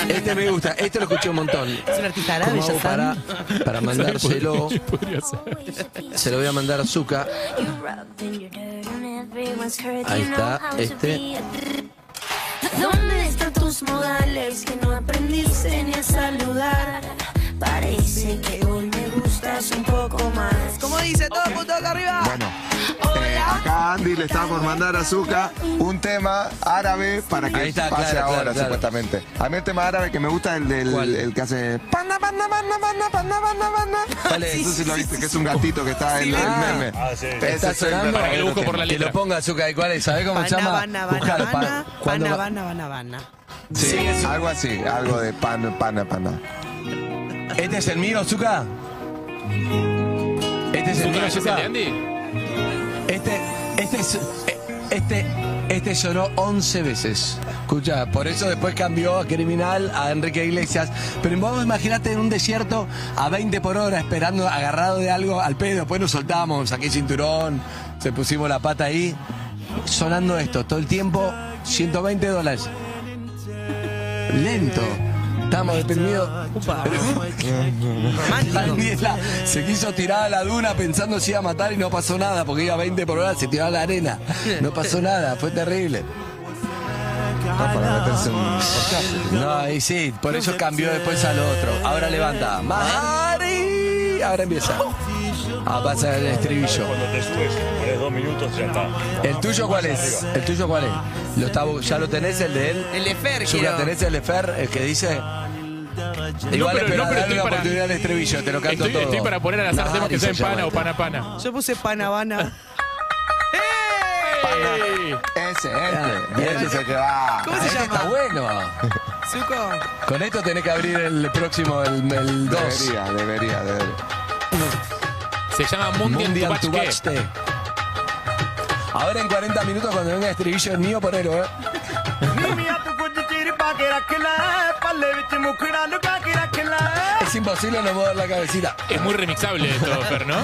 Este me gusta, este lo escuché un montón. ¿Es un artista árabe, ¿Cómo hago para, mandárselo? Se lo voy a mandar a Zuka. Ahí está, este. ¿Dónde están tus modales que no aprendiste ni a saludar? Parece que hoy me gustas un poco más. ¿Cómo dice? Todo punto acá arriba. Bueno, eh, acá Andy le está por mandar a Zuka un tema árabe para que Ahí está, pase claro, ahora, claro, claro. supuestamente. A mí el tema árabe que me gusta es el del que hace panda, panda, panda, panda, panda, panda, panda. ¿Cuál es? Eso sí lo viste, que es un gatito que está en el Ah. meme. Ah, sí. Ese Está es el sonando. Para que lo busco por la tema. Que letra. lo ponga Zuka. ¿Y cuál es? ¿Sabés cómo se llama? Pana, bana, Buscalo, bana, pa- cuando bana, va- bana, bana, bana. Sí, algo así, algo de pan, pana, pana. ¿Este es el mío, Zuka? ¿Este es el. Este, este, es- este, este sonó 11 veces. Escucha, por eso después cambió a Criminal, a Enrique Iglesias. Pero vos imaginate en un desierto a 20 por hora, esperando, agarrado de algo al pedo. Después nos soltamos, saqué cinturón, se pusimos la pata ahí. Sonando esto todo el tiempo, 120 dólares. Lento. Estamos deprimidos. Daniela se quiso tirar a la duna pensando si iba a matar y no pasó nada, porque iba a 20 por hora, se tiró a la arena. No pasó nada, fue terrible. Ah, para meterse un... No, y sí, por eso cambió después al otro. Ahora levanta. Mahari. ahora empieza. Ah, pasa el estribillo. Cuando te subes, pones dos minutos, ya está. ¿El tuyo cuál es? ¿El tuyo cuál es? ¿Lo está- ¿Ya lo tenés, el de él? El de Fer, quiero. ¿tenés el de Fer, el que dice? Igual pero- espera, no, pero estoy una para- oportunidad al estribillo, te lo canto Estoy, todo. estoy para poner al azar temas que sean pana o pana pana. Yo puse Panavana. ¡Ey! Ese, este. bien. Es el que va. ¿Cómo se Este llama? está bueno. Zuko. Con esto tenés que abrir el próximo, el, el 2. Debería, debería, debería. Se llama Mundial, Mundial Te. Ahora en 40 minutos cuando venga el estribillo el mío, ponelo, ¿eh? Es imposible no mover la cabecita. Es muy remixable esto, Fer, ¿no?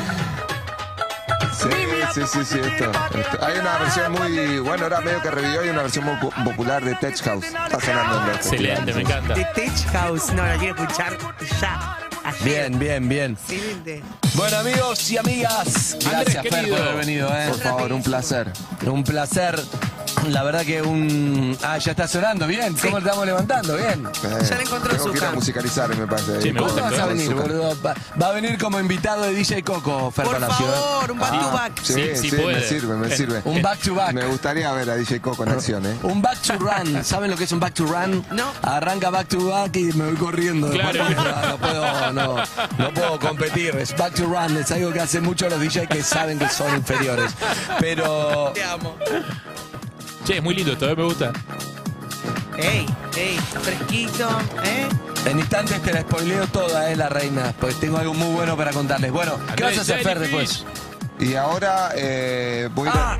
Sí, sí, sí, sí, esto, esto. Hay una versión muy, bueno, ahora medio que revivió, hay una versión muy po- popular de Tech House. Está sonando en Excelente, me encanta. De Tech House. No, la quiero escuchar ya. Bien, bien, bien. Excelente. Bueno, amigos y amigas, gracias Fer por haber venido, ¿eh? Por favor, un placer. Un placer. La verdad que un... Ah, ya está sonando, bien. ¿Cómo le estamos levantando? Bien. Eh, Ya la encontró Tengo que ir Zucca. a musicalizar, me parece. Sí, me ¿Cómo gusta vas a venir, boludo? Va, va a venir como invitado de DJ Coco, Fer Por Palacio, ¿eh? favor, un back to back. Sí, Sí, sí, sí me sirve, me Eh, sirve. Un back to back. Me gustaría ver a DJ Coco en acción, ¿eh? Un back to run. ¿Saben lo que es un back to run? No. Arranca back to back y me voy corriendo. Claro. No, no puedo, no, no puedo competir. Es back to run. Es algo que hacen muchos los DJs que saben que son inferiores. Pero Te amo. Che, es muy lindo esto, ¿eh? me gusta. Ey, ey, fresquito, ¿eh? en instantes te la spoileo toda, eh, la reina. Porque tengo algo muy bueno para contarles. Bueno, ¿qué vas a hacer, Fer, después? Y ahora eh, voy a, Ah.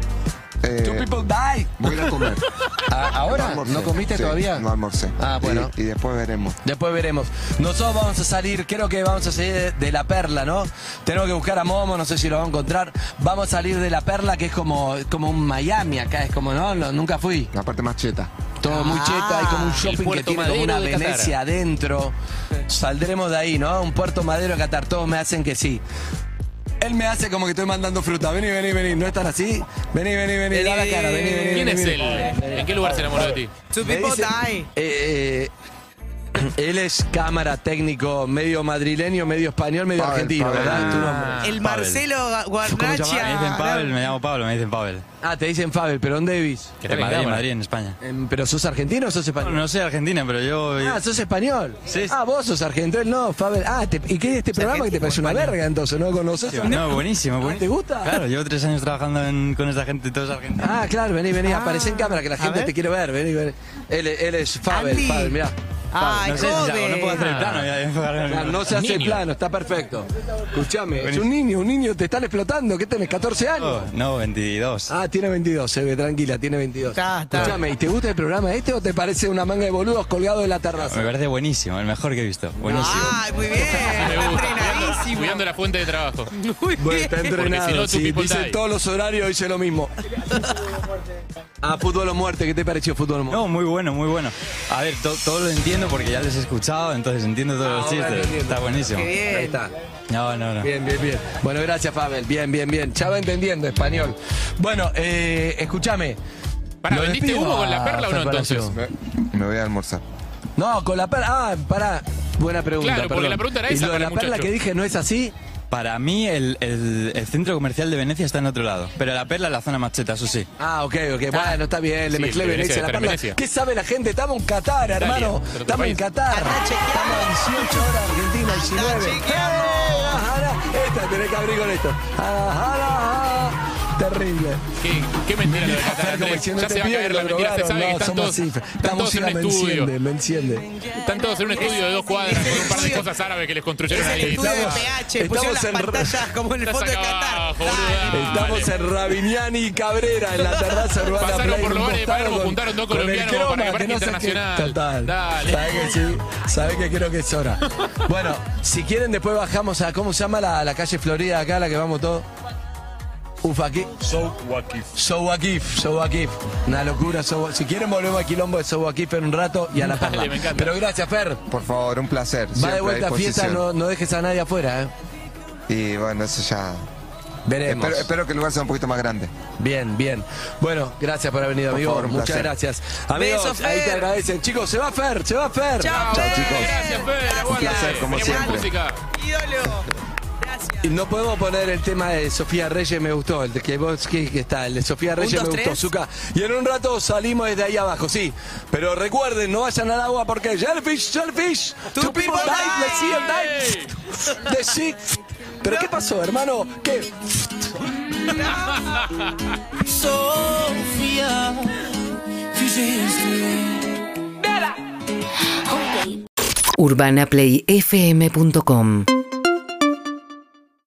Eh, Two people die. voy a ir a comer. Ah, ¿Ahora? almorcé. ¿No comiste Sí, todavía? No almorcé. Ah, bueno. Y, y después veremos. Después veremos. Nosotros vamos a salir, creo que vamos a salir de, de la perla, ¿no? Tenemos que buscar a Momo, no sé si lo vamos a encontrar. Vamos a salir de la perla, que es como, como un Miami acá, es como, ¿no? No, nunca fui. La parte más cheta. Todo muy Ah, cheta, hay como un shopping que puerto tiene como madero una de Qatar. Venecia adentro. Saldremos de ahí, ¿no? Un puerto madero de Qatar, todos me hacen que sí. Él me hace como que estoy mandando fruta. Vení, vení, vení. ¿No están así? Vení, vení, vení. Da la cara, vení, vení. ¿Quién vení, es vení. él? ¿En qué lugar se enamoró de ti? Two Me people dicen- die. eh, eh, él es cámara técnico, medio madrileño, medio español, medio Pavel, argentino, Pavel. ¿verdad? Tu nombre. Ah, El Pavel. Marcelo ¿Cómo se Guarnachia. Me dicen Pavel, me llamo Pablo, me dicen Pavel. Ah, te dicen Fabel, pero ¿dónde vivís? Que En te Madrid, cámara. Madrid, en España. Em, ¿Pero sos argentino o sos No, español? no soy argentina, pero yo... Ah, sos español. Sí. Ah, vos sos argentino, él no, Fabel. Ah, te- ¿y qué es este programa que te parece una verga entonces? ¿No conoces? No, buenísimo, buenísimo. ¿Te gusta? Claro, llevo tres años trabajando en- con esa gente, todos argentinos. Ah, claro, vení, vení, aparece en cámara que la gente ver. te quiere ver, vení, vení. Él, él es Fabel, Andy. Fabel, mirá. Ay, no sé si hago, no puedo hacer el plano. voy a enfocarme en- Claro, no se hace el Niño. plano, está perfecto. Escuchame, es un niño, un niño, te están explotando. ¿Qué tenés, 14 años? Oh, No, 22. Ah, tiene 22, se ve, tranquila, tiene 22. Está, está. Escuchame, ¿y te gusta el programa este o te parece una manga de boludos colgados de la terraza? Me parece buenísimo, el mejor que he visto. Buenísimo. Ay, muy bien. Me Está gusta. Cuidando, entrenadísimo. cuidando la fuente de trabajo. Muy Bueno, bien. está entrenado. si no, two sí, people dice die. todos los horarios, dice lo mismo. ah, fútbol o muerte, ¿qué te pareció fútbol o muerte? No, muy bueno, muy bueno. A ver, to- todo lo entiendo porque ya les he escuchado, entonces entiendo todos Ah, los chistes. Está buenísimo. Qué bien. Ahí está. No, no, no. Bien, bien, bien. Bueno, gracias, Fabel. Bien, bien, bien. Ya va entendiendo español. Bueno, eh, escúchame. Pará, Lo ¿vendiste humo con la perla o no Fer Palacio. entonces? Me, voy a almorzar. No, con la perla. Ah, pará. Buena pregunta. Claro, porque perdón. la pregunta era ¿Y esa lo de para la el perla que dije no es así? Para mí, el, el- el centro comercial de Venecia está en otro lado. Pero la perla es la zona más cheta, eso sí. Ah, ok, ok. Bueno, está bien. Le Sí, mezclé Venecia, Venecia la perla. Venecia. ¿Qué sabe la gente? Estamos en Qatar, Italia, hermano. Estamos en. Qatar. Estamos a 18 horas, Argentina, 19. chequeando. ¡Eh! Ajá, Esta, tenés que abrir con esto. Ajá, ajá. Terrible. ¿Qué, qué mentira lo de como diciendo, Ya se va a pibe, caer lo la mentira, se lograron. sabe que No, están somos todos, así. están Esta todos en un me estudio. enciende, me enciende. Están todos en un estudio de dos cuadras con un par de cosas árabes que les construyeron ahí. Estamos- PH. Pusieron las estamos en- pantallas como en el Estás fondo de acá Qatar. abajo, Dale. boludo. Estamos en Rabiniani y Cabrera, en la terraza urbana. Pasaron por bares de Palermo, juntaron dos colombianos para que parezca internacional. Total. Dale. ¿Sabes que sí? ¿Sabes que creo que es hora? Bueno, si quieren después bajamos a, ¿cómo se llama la, la calle Florida acá, la que vamos todos? Ufaqui. So Wakif. Sowakif, Sowakif. Una locura. Sow- Si quieren volvemos al quilombo de Sowakif en un rato y a la Dale, me encanta. Pero gracias, Fer. Por favor, un placer. Va de vuelta a fiesta, no, no dejes a nadie afuera, ¿eh? Y bueno, eso ya. Veremos. Espero, espero que el lugar sea un poquito más grande. Bien, bien. Bueno, gracias por haber venido, Por amigo. favor, un Muchas placer. gracias. Amigos, Beso, ahí te agradecen. Chicos, se va Fer, se va Fer. Chao, Chao, chicos. Gracias, Fer. aguante. placer, como buena siempre. música. Ídolo. No podemos poner el tema de Sofía Reyes, me gustó, el de que vos que, que está, el de Sofía Reyes me gustó. Zucca. Y en un rato salimos desde ahí abajo, sí. Pero recuerden, no vayan al agua porque jellyfish, jellyfish, two, people died, let's see them die. The sea- ¿Pero qué pasó, hermano? ¿Qué? Sofía, UrbanaPlayFM.com